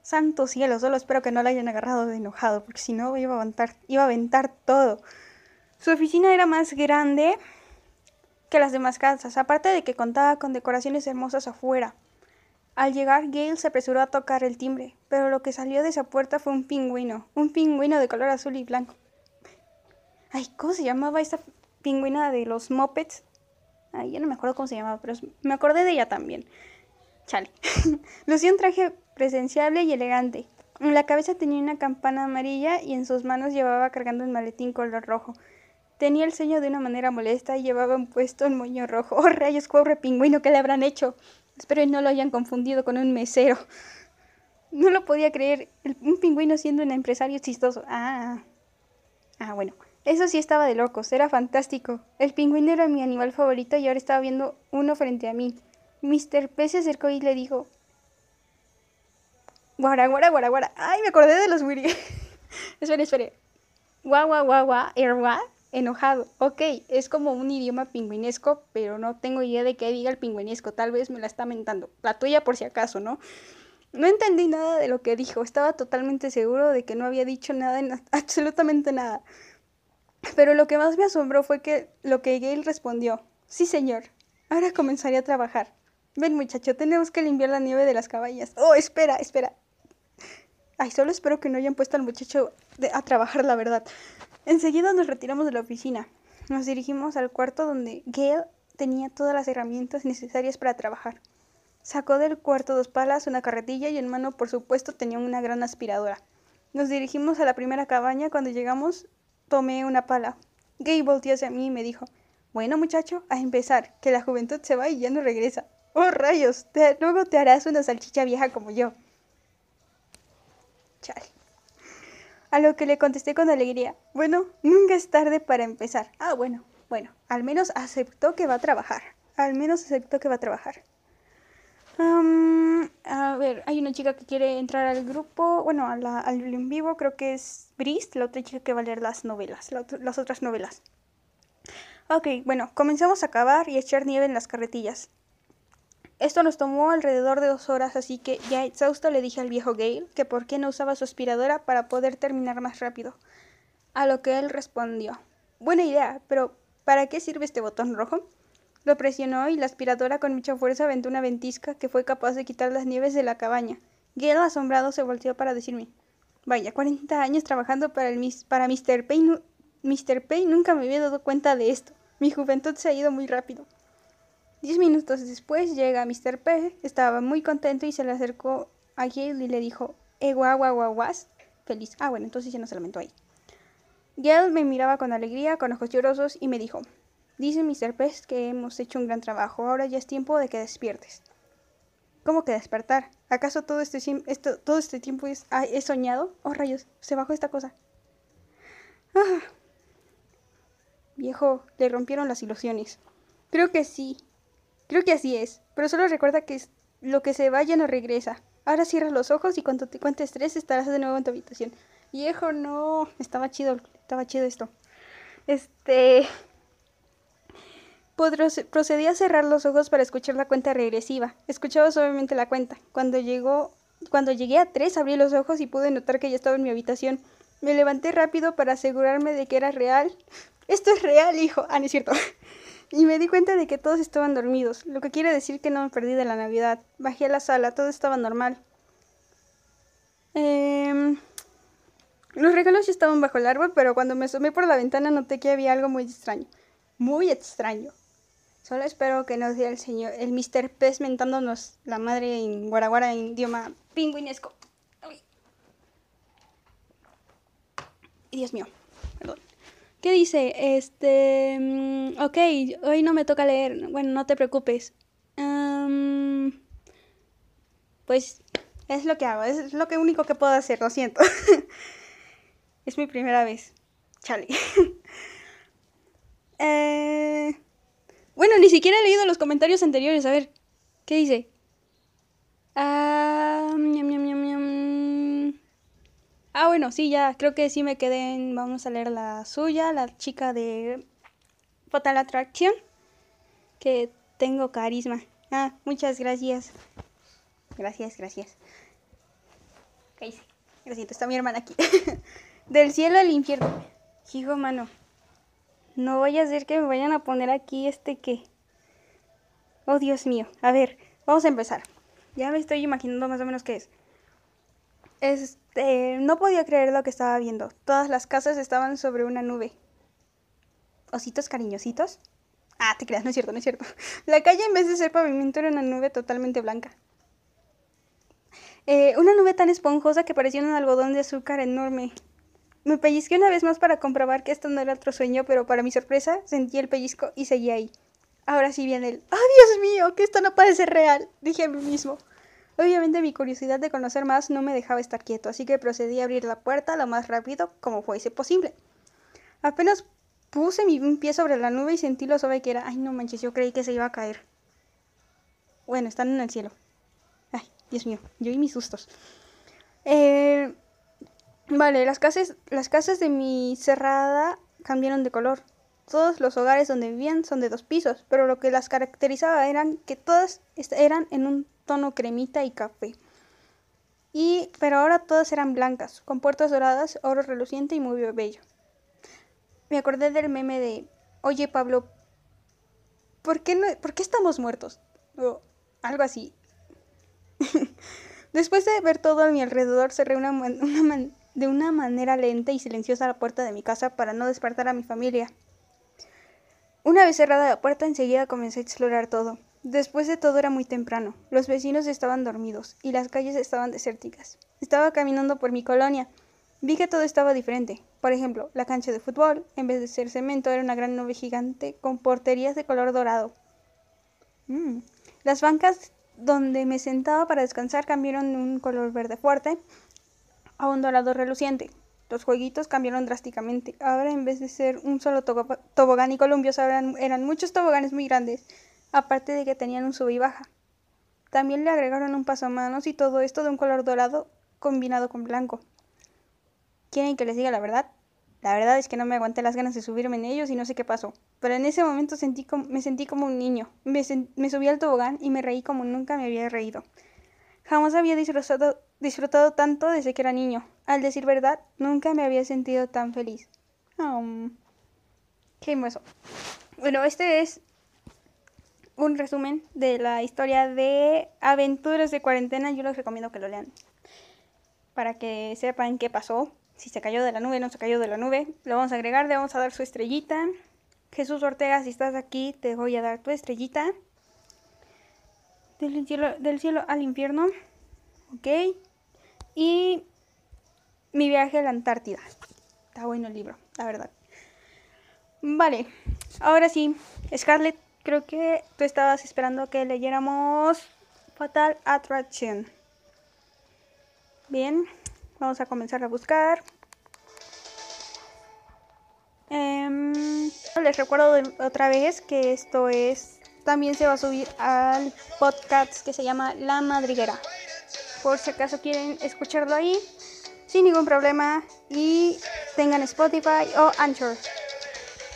S1: Santo cielo, solo espero que no la hayan agarrado de enojado, porque si no iba a aventar, iba a aventar todo. Su oficina era más grande que las demás casas, aparte de que contaba con decoraciones hermosas afuera. Al llegar, Gail se apresuró a tocar el timbre, pero lo que salió de esa puerta fue un pingüino, un pingüino de color azul y blanco. Ay, ¿cómo se llamaba esta pingüina de los Muppets? Ay, ya no me acuerdo cómo se llamaba, pero me acordé de ella también. Chale. Lucía un traje presenciable y elegante. En la cabeza tenía una campana amarilla y en sus manos llevaba cargando un maletín color rojo. Tenía el ceño de una manera molesta y llevaba puesto un moño rojo. ¡Oh, rayos, pobre pingüino! ¿Qué le habrán hecho? Espero no lo hayan confundido con un mesero. No lo podía creer. un pingüino siendo un empresario chistoso. Ah. Ah, bueno. Eso sí estaba de locos. Era fantástico. El pingüino era mi animal favorito y ahora estaba viendo uno frente a mí. Mr. P se acercó y le dijo... Guara, guara, guara, guara. Ay, me acordé de los Wiri. espere, espere. Guau, guau, guau, guau. ¿Erwa? enojado. Ok, es como un idioma pingüinesco, pero no tengo idea de qué diga el pingüinesco. Tal vez me la está mentando. La tuya por si acaso, ¿no? No entendí nada de lo que dijo. Estaba totalmente seguro de que no había dicho nada, absolutamente nada. Pero lo que más me asombró fue que lo que Gail respondió. Sí, señor. Ahora comenzaré a trabajar. Ven, muchacho, tenemos que limpiar la nieve de las cabañas. Oh, espera, espera. Ay, solo espero que no hayan puesto al muchacho a trabajar, la verdad. Enseguida nos retiramos de la oficina. Nos dirigimos al cuarto donde Gail tenía todas las herramientas necesarias para trabajar. Sacó del cuarto dos palas, una carretilla y en mano, por supuesto, tenía una gran aspiradora. Nos dirigimos a la primera cabaña. Cuando llegamos, tomé una pala. Gay volteó hacia mí y me dijo, bueno muchacho, a empezar, que la juventud se va y ya no regresa. Oh rayos, luego te harás una salchicha vieja como yo. Chale. A lo que le contesté con alegría, bueno, nunca es tarde para empezar. Ah, bueno, bueno, al menos aceptó que va a trabajar. Al menos aceptó que va a trabajar. Am, a ver, hay una chica que quiere entrar al grupo, bueno, a al en vivo, creo que es Brice, la otra chica que va a leer las novelas, las otras novelas. Ok, bueno, comenzamos a cavar y a echar nieve en las carretillas. Esto nos tomó alrededor de dos horas, así que ya exhausto le dije al viejo Gale que por qué no usaba su aspiradora para poder terminar más rápido. A lo que él respondió, buena idea, pero ¿para qué sirve este botón rojo? Lo presionó y la aspiradora con mucha fuerza aventó una ventisca que fue capaz de quitar las nieves de la cabaña. Gale asombrado se volteó para decirme, vaya, 40 años trabajando para, el mis- para Mr. Payne, Mr. Payne nunca me había dado cuenta de esto. Mi juventud se ha ido muy rápido. Diez minutos después llega Mr. P, estaba muy contento y se le acercó a Gale y le dijo, eh, guau, guau. Feliz. Ah, bueno, entonces ya no se lamentó ahí. Gale me miraba con alegría, con ojos llorosos y me dijo, dice Mr. P que hemos hecho un gran trabajo, ahora ya es tiempo de que despiertes. ¿Cómo que despertar? ¿Acaso todo este, esto- todo este tiempo es, ah, he soñado? Oh, rayos, se bajó esta cosa. Ah. Viejo, le rompieron las ilusiones. Creo que sí. Creo que así es. Pero solo recuerda que lo que se va ya no regresa. Ahora cierra los ojos y cuando te cuentes tres estarás de nuevo en tu habitación. Viejo, no. Estaba chido, estaba chido esto. Este. Procedí a cerrar los ojos para escuchar la cuenta regresiva. Escuchaba suavemente la cuenta. Cuando llegó, cuando llegué a tres, abrí los ojos y pude notar que ya estaba en mi habitación. Me levanté rápido para asegurarme de que era real. Esto es real, hijo. Ah, no es cierto. Y me di cuenta de que todos estaban dormidos, lo que quiere decir que no me perdí de la Navidad. Bajé a la sala, todo estaba normal. Em, los regalos ya estaban bajo el árbol, pero cuando me asomé por la ventana noté que había algo muy extraño. Muy extraño. Solo espero que nos dé el señor, el Mr. Pez mentándonos la madre en guaraguara en idioma pingüinesco. Dios mío. ¿Qué dice? Este... mm, ok, hoy no me toca leer. Bueno, no te preocupes. Pues es lo que hago, es lo único que puedo hacer, lo siento. es mi primera vez. Chale. Eh, bueno, ni siquiera he leído los comentarios anteriores. A ver, ¿qué dice? Ah. Ah, bueno, sí, ya, creo que sí me quedé en... Vamos a leer la suya, la chica de Fatal Attraction, que tengo carisma. Ah, muchas gracias. Gracias, gracias. ¿Qué hice? Gracias, está mi hermana aquí. Del cielo al infierno. Hijo, mano. No vaya a ser que me vayan a poner aquí este que... Oh, Dios mío. A ver, vamos a empezar. Ya me estoy imaginando más o menos qué es. Este, no podía creer lo que estaba viendo. Todas las casas estaban sobre una nube. Ositos cariñositos. Ah, te creas, no es cierto, no es cierto. La calle en vez de ser pavimento era una nube totalmente blanca. Eh, una nube tan esponjosa que parecía un algodón de azúcar enorme. Me pellizqué una vez más para comprobar que esto no era otro sueño, pero para mi sorpresa sentí el pellizco y seguí ahí. Ahora sí viene el... ¡Oh, Dios mío! Que esto no puede ser real, dije a mí mismo. Obviamente mi curiosidad de conocer más no me dejaba estar quieto, así que procedí a abrir la puerta lo más rápido como fuese posible. Apenas puse mi pie sobre la nube y sentí lo suave que era. Ay, no manches, yo creí que se iba a caer. Bueno, están en el cielo. Ay, Dios mío, yo y mis sustos. Eh, vale, las casas, las casas de mi cerrada cambiaron de color. Todos los hogares donde vivían son de dos pisos, pero lo que las caracterizaba eran que todas eran en un tono cremita y café. Y, pero ahora todas eran blancas, con puertas doradas, oro reluciente y muy bello. Me acordé del meme de, oye Pablo, ¿por qué, no, ¿por qué estamos muertos? O algo así. Después de ver todo a mi alrededor, cerré una de una manera lenta y silenciosa la puerta de mi casa para no despertar a mi familia. Una vez cerrada la puerta, enseguida comencé a explorar todo. Después de todo era muy temprano. Los vecinos estaban dormidos y las calles estaban desérticas. Estaba caminando por mi colonia. Vi que todo estaba diferente. Por ejemplo, la cancha de fútbol, en vez de ser cemento, era una gran nube gigante con porterías de color dorado. Mm. Las bancas donde me sentaba para descansar cambiaron de un color verde fuerte a un dorado reluciente. Los jueguitos cambiaron drásticamente. Ahora en vez de ser un solo tobo- tobogán y columpios, eran muchos toboganes muy grandes. Aparte de que tenían un sub y baja. También le agregaron un pasamanos y todo esto de un color dorado combinado con blanco. ¿Quieren que les diga la verdad? La verdad es que no me aguanté las ganas de subirme en ellos y no sé qué pasó. Pero en ese momento me sentí como un niño. Me, subí al tobogán y me reí como nunca me había reído. Jamás había disfrutado, tanto desde que era niño. Al decir verdad, nunca me había sentido tan feliz. Qué hermoso. Bueno, este es un resumen de la historia de Aventuras de Cuarentena. Yo les recomiendo que lo lean. Para que sepan qué pasó. Si se cayó de la nube, no se cayó de la nube. Lo vamos a agregar, le vamos a dar su estrellita. Jesús Ortega, si estás aquí, te voy a dar tu estrellita. Del cielo, del cielo al infierno. Ok. Y mi viaje a la Antártida. Está bueno el libro, la verdad. Vale, ahora sí, Scarlett, creo que tú estabas esperando que leyéramos Fatal Attraction. Bien, vamos a comenzar a buscar. Em, les recuerdo otra vez que esto es. También se va a subir al podcast que se llama La Madriguera. Por si acaso quieren escucharlo ahí, sin ningún problema. Y tengan Spotify o Anchor.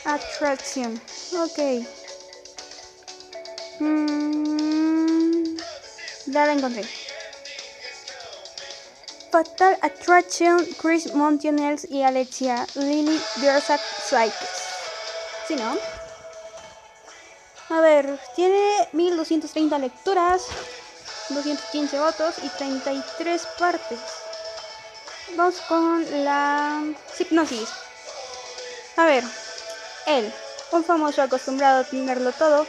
S1: Attraction. Ok. Mm, ya la encontré. Fatal Attraction, Chris Montionels y Alexia Lily Biersack Sykes. ¿Sí, no? A ver, tiene 1230 lecturas, 215 votos y 33 partes. Vamos con la hipnosis. A ver, él, un famoso acostumbrado a tenerlo todo,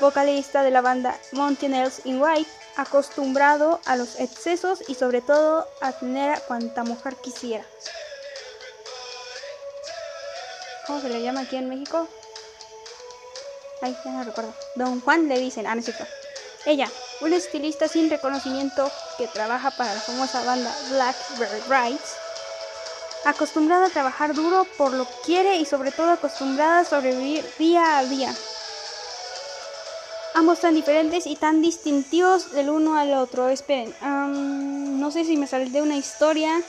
S1: vocalista de la banda Montanels in White, acostumbrado a los excesos y sobre todo a tener a cuanta mujer quisiera. ¿Cómo se le llama aquí en México? Ay, ya no recuerdo. Don Juan le dicen, ah, no es cierto. Ella, una estilista sin reconocimiento que trabaja para la famosa banda Blackbird Rights, acostumbrada a trabajar duro por lo que quiere y sobre todo acostumbrada a sobrevivir día a día. Ambos tan diferentes y tan distintivos del uno al otro. Esperen, no sé si me sale de una historia.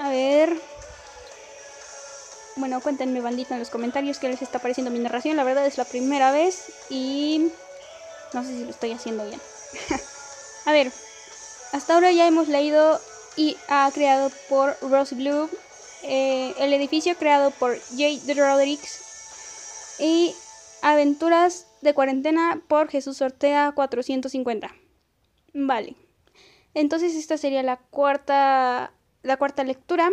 S1: A ver. Bueno, cuéntenme bandita en los comentarios qué les está pareciendo mi narración. La verdad es la primera vez y no sé si lo estoy haciendo bien. a ver, hasta ahora ya hemos leído y ha creado por Rose Blue, eh, el edificio creado por Jay Rodriguez y Aventuras de cuarentena por Jesús Ortega 450. Vale. Entonces esta sería la cuarta la cuarta lectura.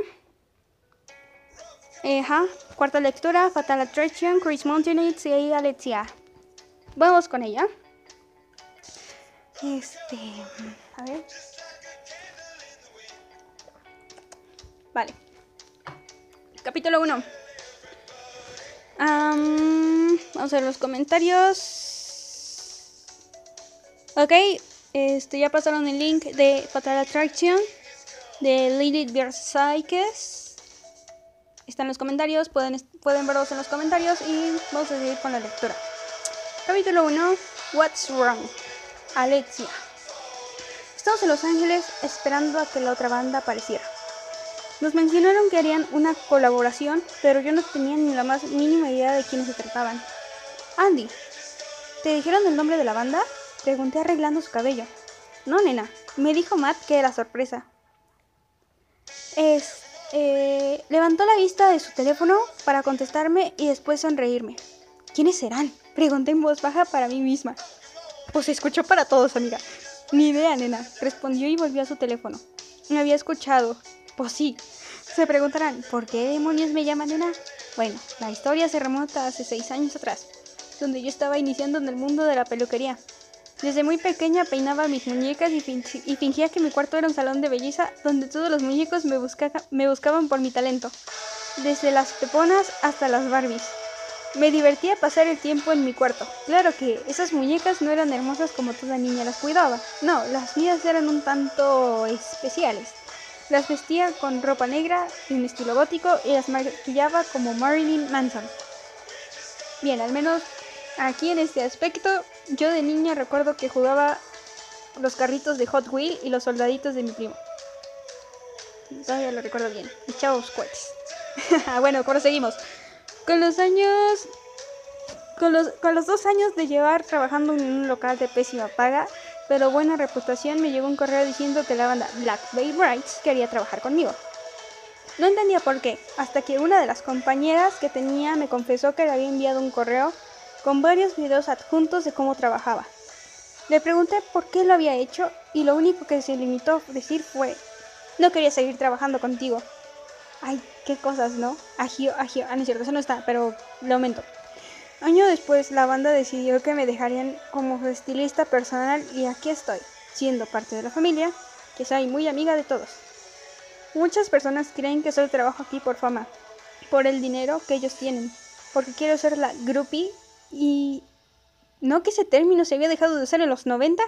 S1: Ajá, cuarta lectura, Fatal Attraction, Chris Montanitz y Alexia. Vamos con ella. Este, a ver. Vale. Capítulo 1. Vamos a ver los comentarios. Ok, este, ya pasaron el link de Fatal Attraction de Lilith Bersykes. Está en los comentarios, pueden, pueden verlos en los comentarios y vamos a seguir con la lectura. Capítulo 1, What's Wrong? Alexia. Estamos en Los Ángeles esperando a que la otra banda apareciera. Nos mencionaron que harían una colaboración, pero yo no tenía ni la más mínima idea de quiénes se trataban. Andy, ¿te dijeron el nombre de la banda? Pregunté arreglando su cabello. No, nena, me dijo Matt que era sorpresa. Es, eh, levantó la vista de su teléfono para contestarme y después sonreírme. ¿Quiénes serán? Pregunté en voz baja para mí misma. Pues escuchó para todos, amiga. Ni idea, nena, respondió y volvió a su teléfono. Me había escuchado. Pues sí. Se preguntarán, ¿por qué demonios me llaman nena? Bueno, la historia se remonta hace seis años atrás, donde yo estaba iniciando en el mundo de la peluquería. Desde muy pequeña peinaba mis muñecas y, fin y fingía que mi cuarto era un salón de belleza donde todos los muñecos me, me buscaban por mi talento, desde las peponas hasta las Barbies. Me divertía pasar el tiempo en mi cuarto. Claro que esas muñecas no eran hermosas como toda niña las cuidaba. No, las mías eran un tanto especiales. Las vestía con ropa negra y un estilo gótico y las maquillaba como Marilyn Manson. Bien, al menos Aquí en este aspecto, yo de niña recuerdo que jugaba los carritos de Hot Wheel y los soldaditos de mi primo. Todavía lo recuerdo bien. Y chavos cohetes. bueno, proseguimos. Con los años. Con los, con los dos años de llevar trabajando en un local de pésima paga, pero buena reputación, me llegó un correo diciendo que la banda Black Bay Brights quería trabajar conmigo. No entendía por qué, hasta que una de las compañeras que tenía me confesó que le había enviado un correo con varios videos adjuntos de cómo trabajaba. Le pregunté por qué lo había hecho y lo único que se limitó a decir fue, no quería seguir trabajando contigo. Ay, qué cosas, ¿no? Agio, agio, ah, no es cierto, eso no está, pero lo aumento. Año después, la banda decidió que me dejarían como estilista personal y aquí estoy, siendo parte de la familia, que soy muy amiga de todos. Muchas personas creen que solo trabajo aquí por fama, por el dinero que ellos tienen, porque quiero ser la groupie y... ¿No que ese término se había dejado de usar en los 90?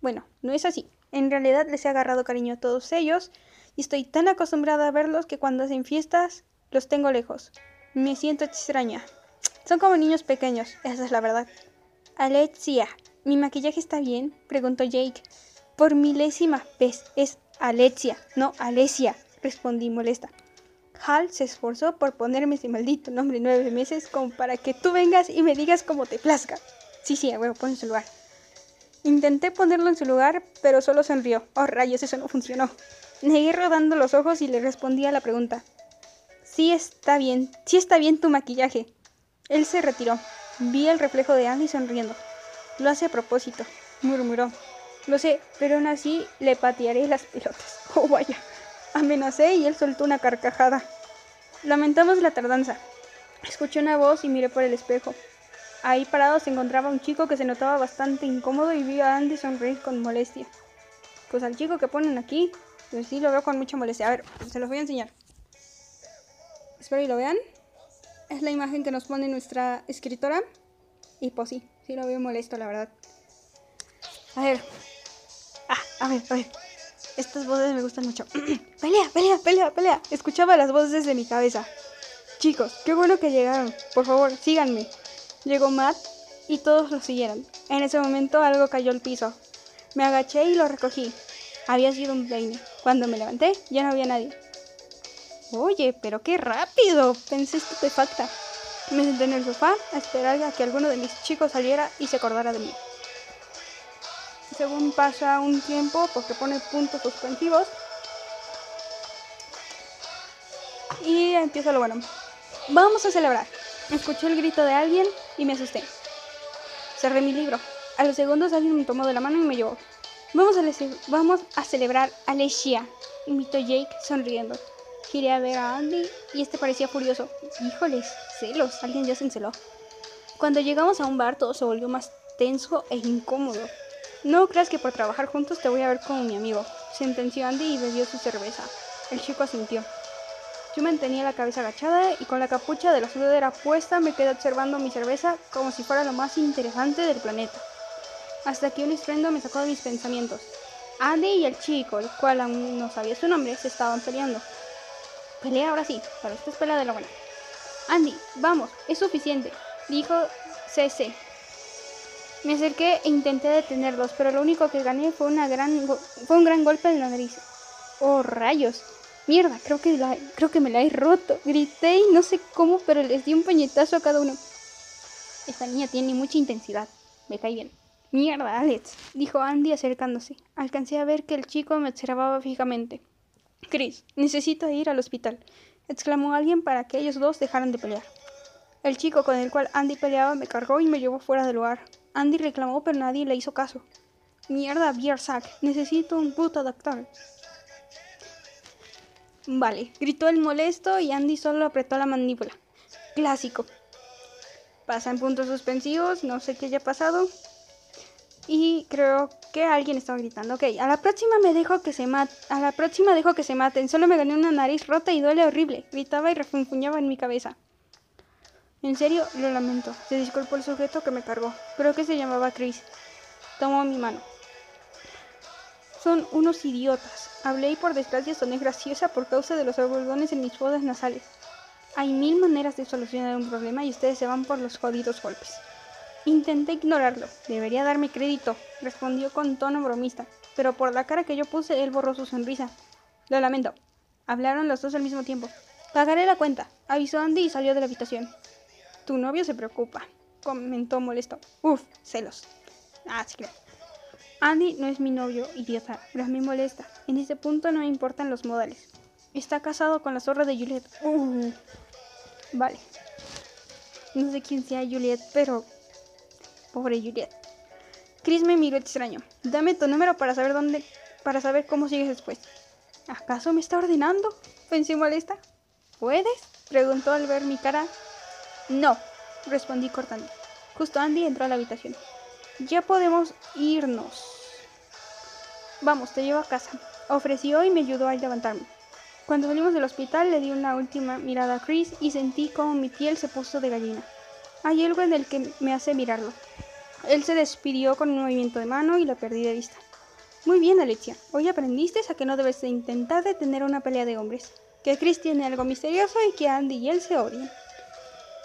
S1: Bueno, no es así. En realidad les he agarrado cariño a todos ellos y estoy tan acostumbrada a verlos que cuando hacen fiestas los tengo lejos. Me siento extraña. Son como niños pequeños, esa es la verdad. Alexia, ¿mi maquillaje está bien? preguntó Jake. Por milésima vez, es Alexia, no Alesia, respondí molesta. Hal se esforzó por ponerme ese maldito nombre nueve meses como para que tú vengas y me digas cómo te plazca. Sí, sí, bueno, pon en su lugar. Intenté ponerlo en su lugar, pero solo sonrió. Oh, rayos, eso no funcionó. Negué rodando los ojos y le respondí a la pregunta. Sí está bien, sí está bien tu maquillaje. Él se retiró. Vi el reflejo de Andy sonriendo. Lo hace a propósito, murmuró. Lo sé, pero aún así le patearé las pelotas. Oh, vaya. Amenacé y él soltó una carcajada. Lamentamos la tardanza. Escuché una voz y miré por el espejo. Ahí parado se encontraba un chico que se notaba bastante incómodo y vi a Andy sonreír con molestia. Pues al chico que ponen aquí, pues sí lo veo con mucha molestia. A ver, se los voy a enseñar. Espero y lo vean. Es la imagen que nos pone nuestra escritora. Y pues sí, sí lo veo molesto, la verdad. A ver. Ah, a ver, a ver. Estas voces me gustan mucho. pelea, pelea, pelea, pelea. Escuchaba las voces desde mi cabeza. Chicos, qué bueno que llegaron. Por favor, síganme. Llegó Matt y todos lo siguieron. En ese momento algo cayó al piso. Me agaché y lo recogí. Había sido un peine. Cuando me levanté, ya no había nadie. Oye, pero qué rápido, pensé estupefacta. Me senté en el sofá a esperar a que alguno de mis chicos saliera y se acordara de mí. Según pasa un tiempo, porque pone puntos suspensivos. Y empieza lo bueno. Vamos a celebrar. Escuché el grito de alguien y me asusté. Cerré mi libro. A los segundos alguien me tomó de la mano y me llevó. Vamos a, vamos a celebrar a Lesia, invitó Jake sonriendo. Giré a ver a Andy y este parecía furioso. Híjoles, celos, alguien ya se enceló. Cuando llegamos a un bar todo se volvió más tenso e incómodo. No creas que por trabajar juntos te voy a ver como mi amigo, sentenció Andy y bebió su cerveza. El chico asintió. Yo mantenía la cabeza agachada y con la capucha de la sudadera puesta me quedé observando mi cerveza como si fuera lo más interesante del planeta. Hasta que un estruendo me sacó de mis pensamientos. Andy y el chico, el cual aún no sabía su nombre, se estaban peleando. Pelea sí, para esta es pelea de la buena. Andy, vamos, es suficiente, dijo CC. Me acerqué e intenté detenerlos, pero lo único que gané fue, gran fue un gran golpe en la nariz. Oh, rayos. Mierda, creo que, la, creo que me la he roto. Grité y no sé cómo, pero les di un puñetazo a cada uno. Esta niña tiene mucha intensidad. Me cae bien. Mierda, Alex, dijo Andy acercándose. Alcancé a ver que el chico me observaba fijamente. Chris, necesito ir al hospital, exclamó alguien para que ellos dos dejaran de pelear. El chico con el cual Andy peleaba me cargó y me llevó fuera del lugar. Andy reclamó, pero nadie le hizo caso. Mierda, Biersack, necesito un puto doctor. Vale, gritó el molesto y Andy solo apretó la mandíbula. Clásico. Pasa en puntos suspensivos, no sé qué haya pasado. Y creo que alguien estaba gritando. Ok, a la próxima me dejo que se maten. A la próxima dejo que se maten. Solo me gané una nariz rota y duele horrible. Gritaba y refunfuñaba en mi cabeza. En serio, lo lamento. Se disculpó el sujeto que me cargó. Creo que se llamaba Chris. Tomó mi mano. Son unos idiotas. Hablé y por desgracia soné graciosa por causa de los algodones en mis fosas nasales. Hay mil maneras de solucionar un problema y ustedes se van por los jodidos golpes. Intenté ignorarlo. Debería darme crédito, respondió con tono bromista, pero por la cara que yo puse, él borró su sonrisa. Lo lamento. Hablaron los dos al mismo tiempo. Pagaré la cuenta, avisó Andy y salió de la habitación. Tu novio se preocupa, comentó molesto. Uf, celos. Ah, sí. Andy no es mi novio, idiota, pero me molesta. En este punto no me importan los modales. Está casado con la zorra de Juliet. Uh, vale. No sé quién sea Juliet, pero... Pobre Juliet. Chris me miró extraño. Dame tu número para saber dónde... Para saber cómo sigues después. ¿Acaso me está ordenando? Pensé molesta. ¿Puedes? Preguntó al ver mi cara. No, respondí cortando. Justo Andy entró a la habitación. Ya podemos irnos. Vamos, te llevo a casa. Ofreció y me ayudó a levantarme. Cuando salimos del hospital le di una última mirada a Chris y sentí como mi piel se puso de gallina. Hay algo en el que me hace mirarlo. Él se despidió con un movimiento de mano y lo perdí de vista. Muy bien, Alexia. Hoy aprendiste a que no debes de intentar detener una pelea de hombres. Que Chris tiene algo misterioso y que Andy y él se odian.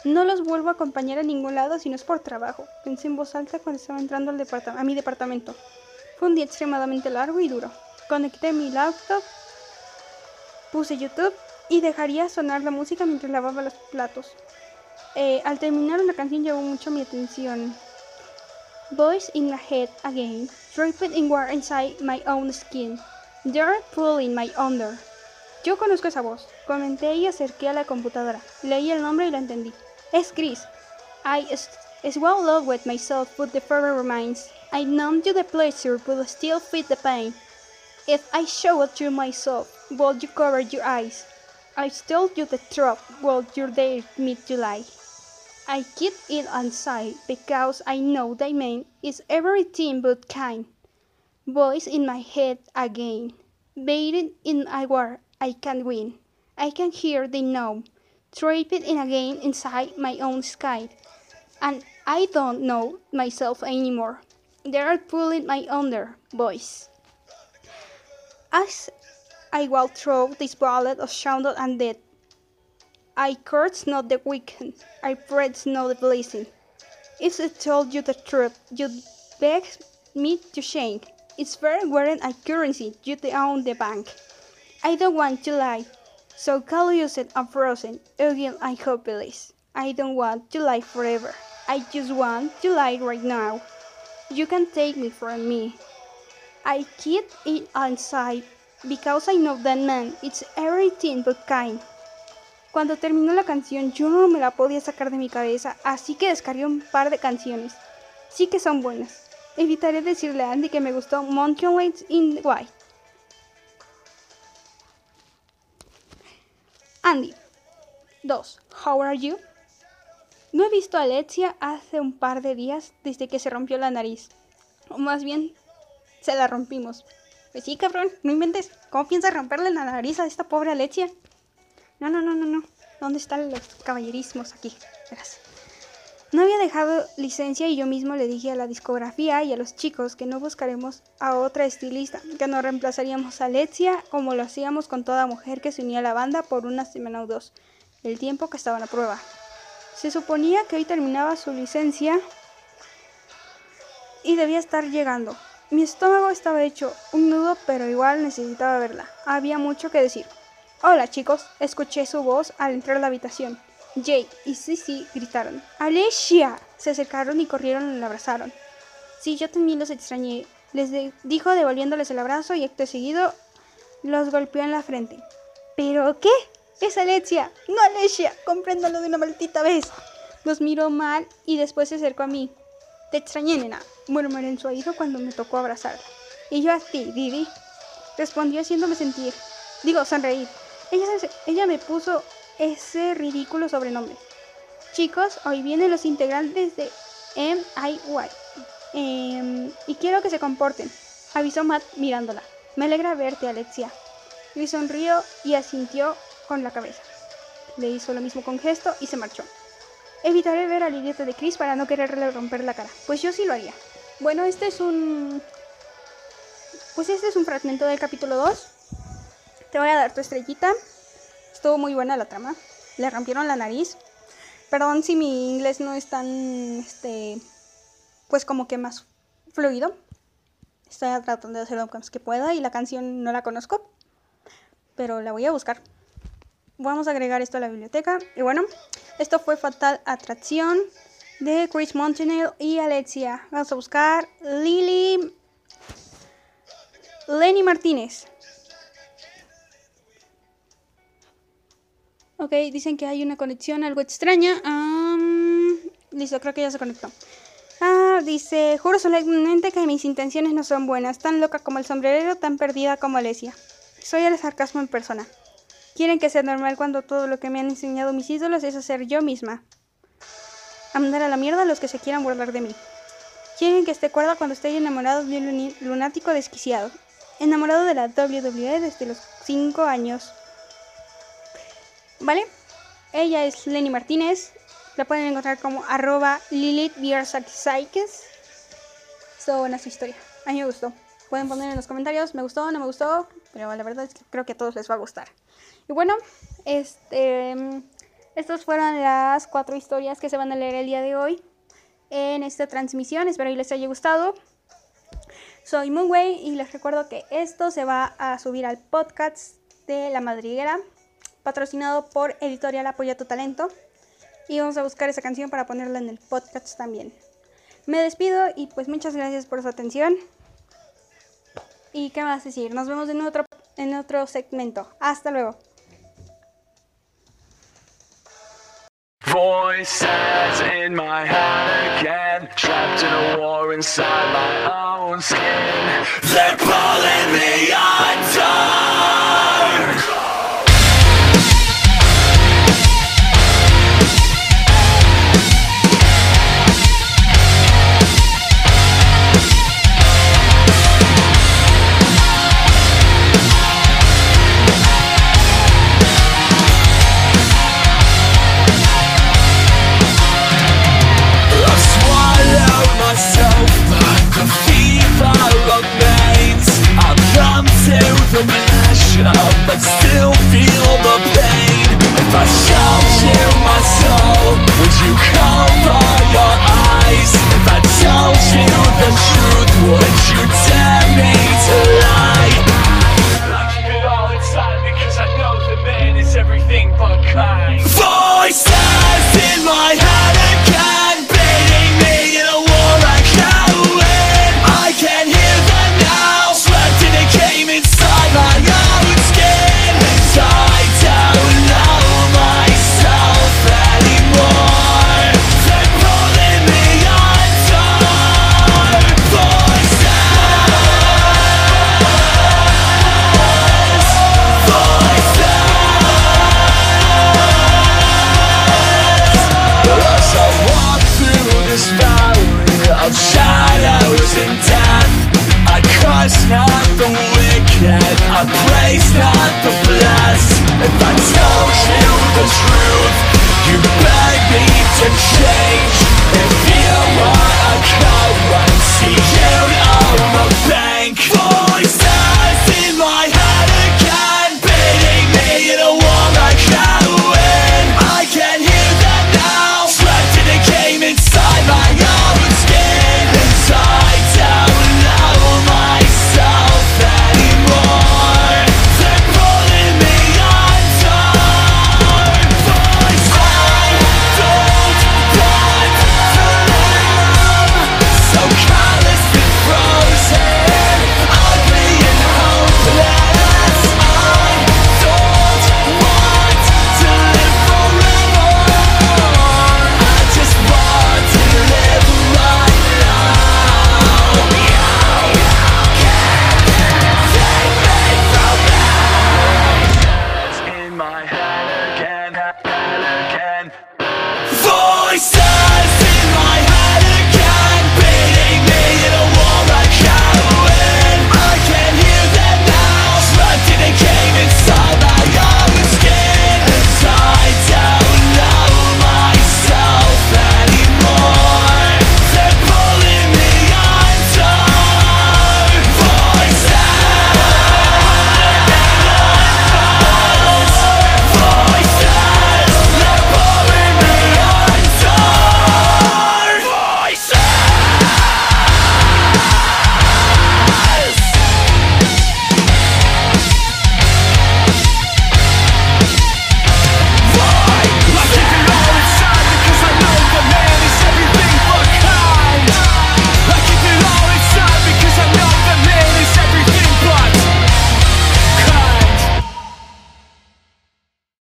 S1: No los vuelvo a acompañar a ningún lado si no es por trabajo, pensé en voz alta cuando estaba entrando al a mi departamento. Fue un día extremadamente largo y duro. Conecté mi laptop, puse YouTube y dejaría sonar la música mientras lavaba los platos. Eh, al terminar una canción llamó mucho mi atención. Voice in my head again, draped in war inside my own skin. They're pulling my under. Yo conozco esa voz. Comenté y acerqué a la computadora. Leí el nombre y lo entendí. Es Chris. I as well love with myself, but the further remains. I numb you the pleasure, but still feel the pain. If I show it to myself, will you cover your eyes? I stole you the truth, while you dare me to lie. I keep it inside because I know thy man is everything but kind. Voice in my head again, baited in a war I can win. I can hear the know, trapped in again inside my own sky. And I don't know myself anymore. They are pulling my under voice. As I walk through this valley of shadow and death, I curse not the wicked, I praise not the blessing. If I told you the truth, you'd beg me to shame. It's fair wearing a currency you own the bank. I don't want to lie, so call you said I'm frozen. Again, I hope it I don't want to lie forever. I just want to lie right now. You can take me from me. I keep it inside because I know that man it's everything but kind. Cuando terminó la canción yo no me la podía sacar de mi cabeza, así que descargué un par de canciones. Sí que son buenas. Evitaré decirle a Andy que me gustó Mountain in White. Andy. 2. How are you? No he visto a Alexia hace un par de días desde que se rompió la nariz. O más bien, se la rompimos. Pues sí, cabrón, no inventes. ¿Cómo piensas romperle la nariz a esta pobre Alexia? No, no, no, no, no. ¿Dónde están los caballerismos aquí? Verás. No había dejado licencia y yo mismo le dije a la discografía y a los chicos que no buscaremos a otra estilista, que no reemplazaríamos a Alexia como lo hacíamos con toda mujer que se unía a la banda por una semana o dos, el tiempo que estaban a prueba. Se suponía que hoy terminaba su licencia y debía estar llegando. Mi estómago estaba hecho un nudo, pero igual necesitaba verla. Había mucho que decir. Hola chicos, escuché su voz al entrar a la habitación. Jay y Sissy gritaron. ¡Alicia! Se acercaron y corrieron y la abrazaron. Sí, yo también los extrañé. Les dijo devolviéndoles el abrazo y acto seguido los golpeó en la frente. ¿Pero qué? Es Alexia. No Alicia. Compréndalo de una maldita vez. Los miró mal y después se acercó a mí. Te extrañé, nena. Murmuré en su oído cuando me tocó abrazarla. Y yo a ti, Didi. Respondió haciéndome sentir. Digo, sonreír. Ella, ella me puso ese ridículo sobrenombre. Chicos, hoy vienen los integrantes de MIY. Em, y quiero que se comporten, avisó Matt mirándola. Me alegra verte, Alexia. Y sonrió y asintió con la cabeza. Le hizo lo mismo con gesto y se marchó. Evitaré ver al idiota de Chris para no quererle romper la cara. Pues yo sí lo haría. Bueno, este es un... Pues este es un fragmento del capítulo 2. Te voy a dar tu estrellita. Estuvo muy buena la trama. Le rompieron la nariz. Perdón si mi inglés no es tan este pues como que más fluido. Estoy tratando de hacer lo más que pueda y la canción no la conozco, pero la voy a buscar. Vamos a agregar esto a la biblioteca. Y bueno, esto fue Fatal Atracción de Chris Montanel y Alexia. Vamos a buscar Lily Lenny Martínez. Ok, dicen que hay una conexión algo extraña. Am, listo, creo que ya se conectó. Ah, dice, juro solemnemente que mis intenciones no son buenas, tan loca como el sombrerero, tan perdida como Alesia. Soy el sarcasmo en persona. Quieren que sea normal cuando todo lo que me han enseñado mis ídolos es hacer yo misma. A mandar a la mierda a los que se quieran burlar de mí. Quieren que esté cuerda cuando estoy enamorado de un lunático desquiciado. Enamorado de la WWE desde los 5 años. ¿Vale? Ella es Lenny Martínez. La pueden encontrar como arroba Lilith. Estuvo buena su historia. A mí me gustó. Pueden poner en los comentarios, me gustó, no me gustó. Pero la verdad es que creo que a todos les va a gustar. Y bueno, este, estas fueron las cuatro historias que se van a leer el día de hoy en esta transmisión. Espero que les haya gustado. Soy Moonway y les recuerdo que esto se va a subir al podcast de La Madriguera, patrocinado por Editorial Apoya tu Talento. Y vamos a buscar esa canción para ponerla en el podcast también. Me despido y pues muchas gracias por su atención. ¿Y qué más decir? Nos vemos en otro, en otro segmento. Hasta luego.
S2: Trapped inside my own skin. but still feel the pain If I showed you my soul, would you cover your eyes? If I told you the truth, would you tell me to lie?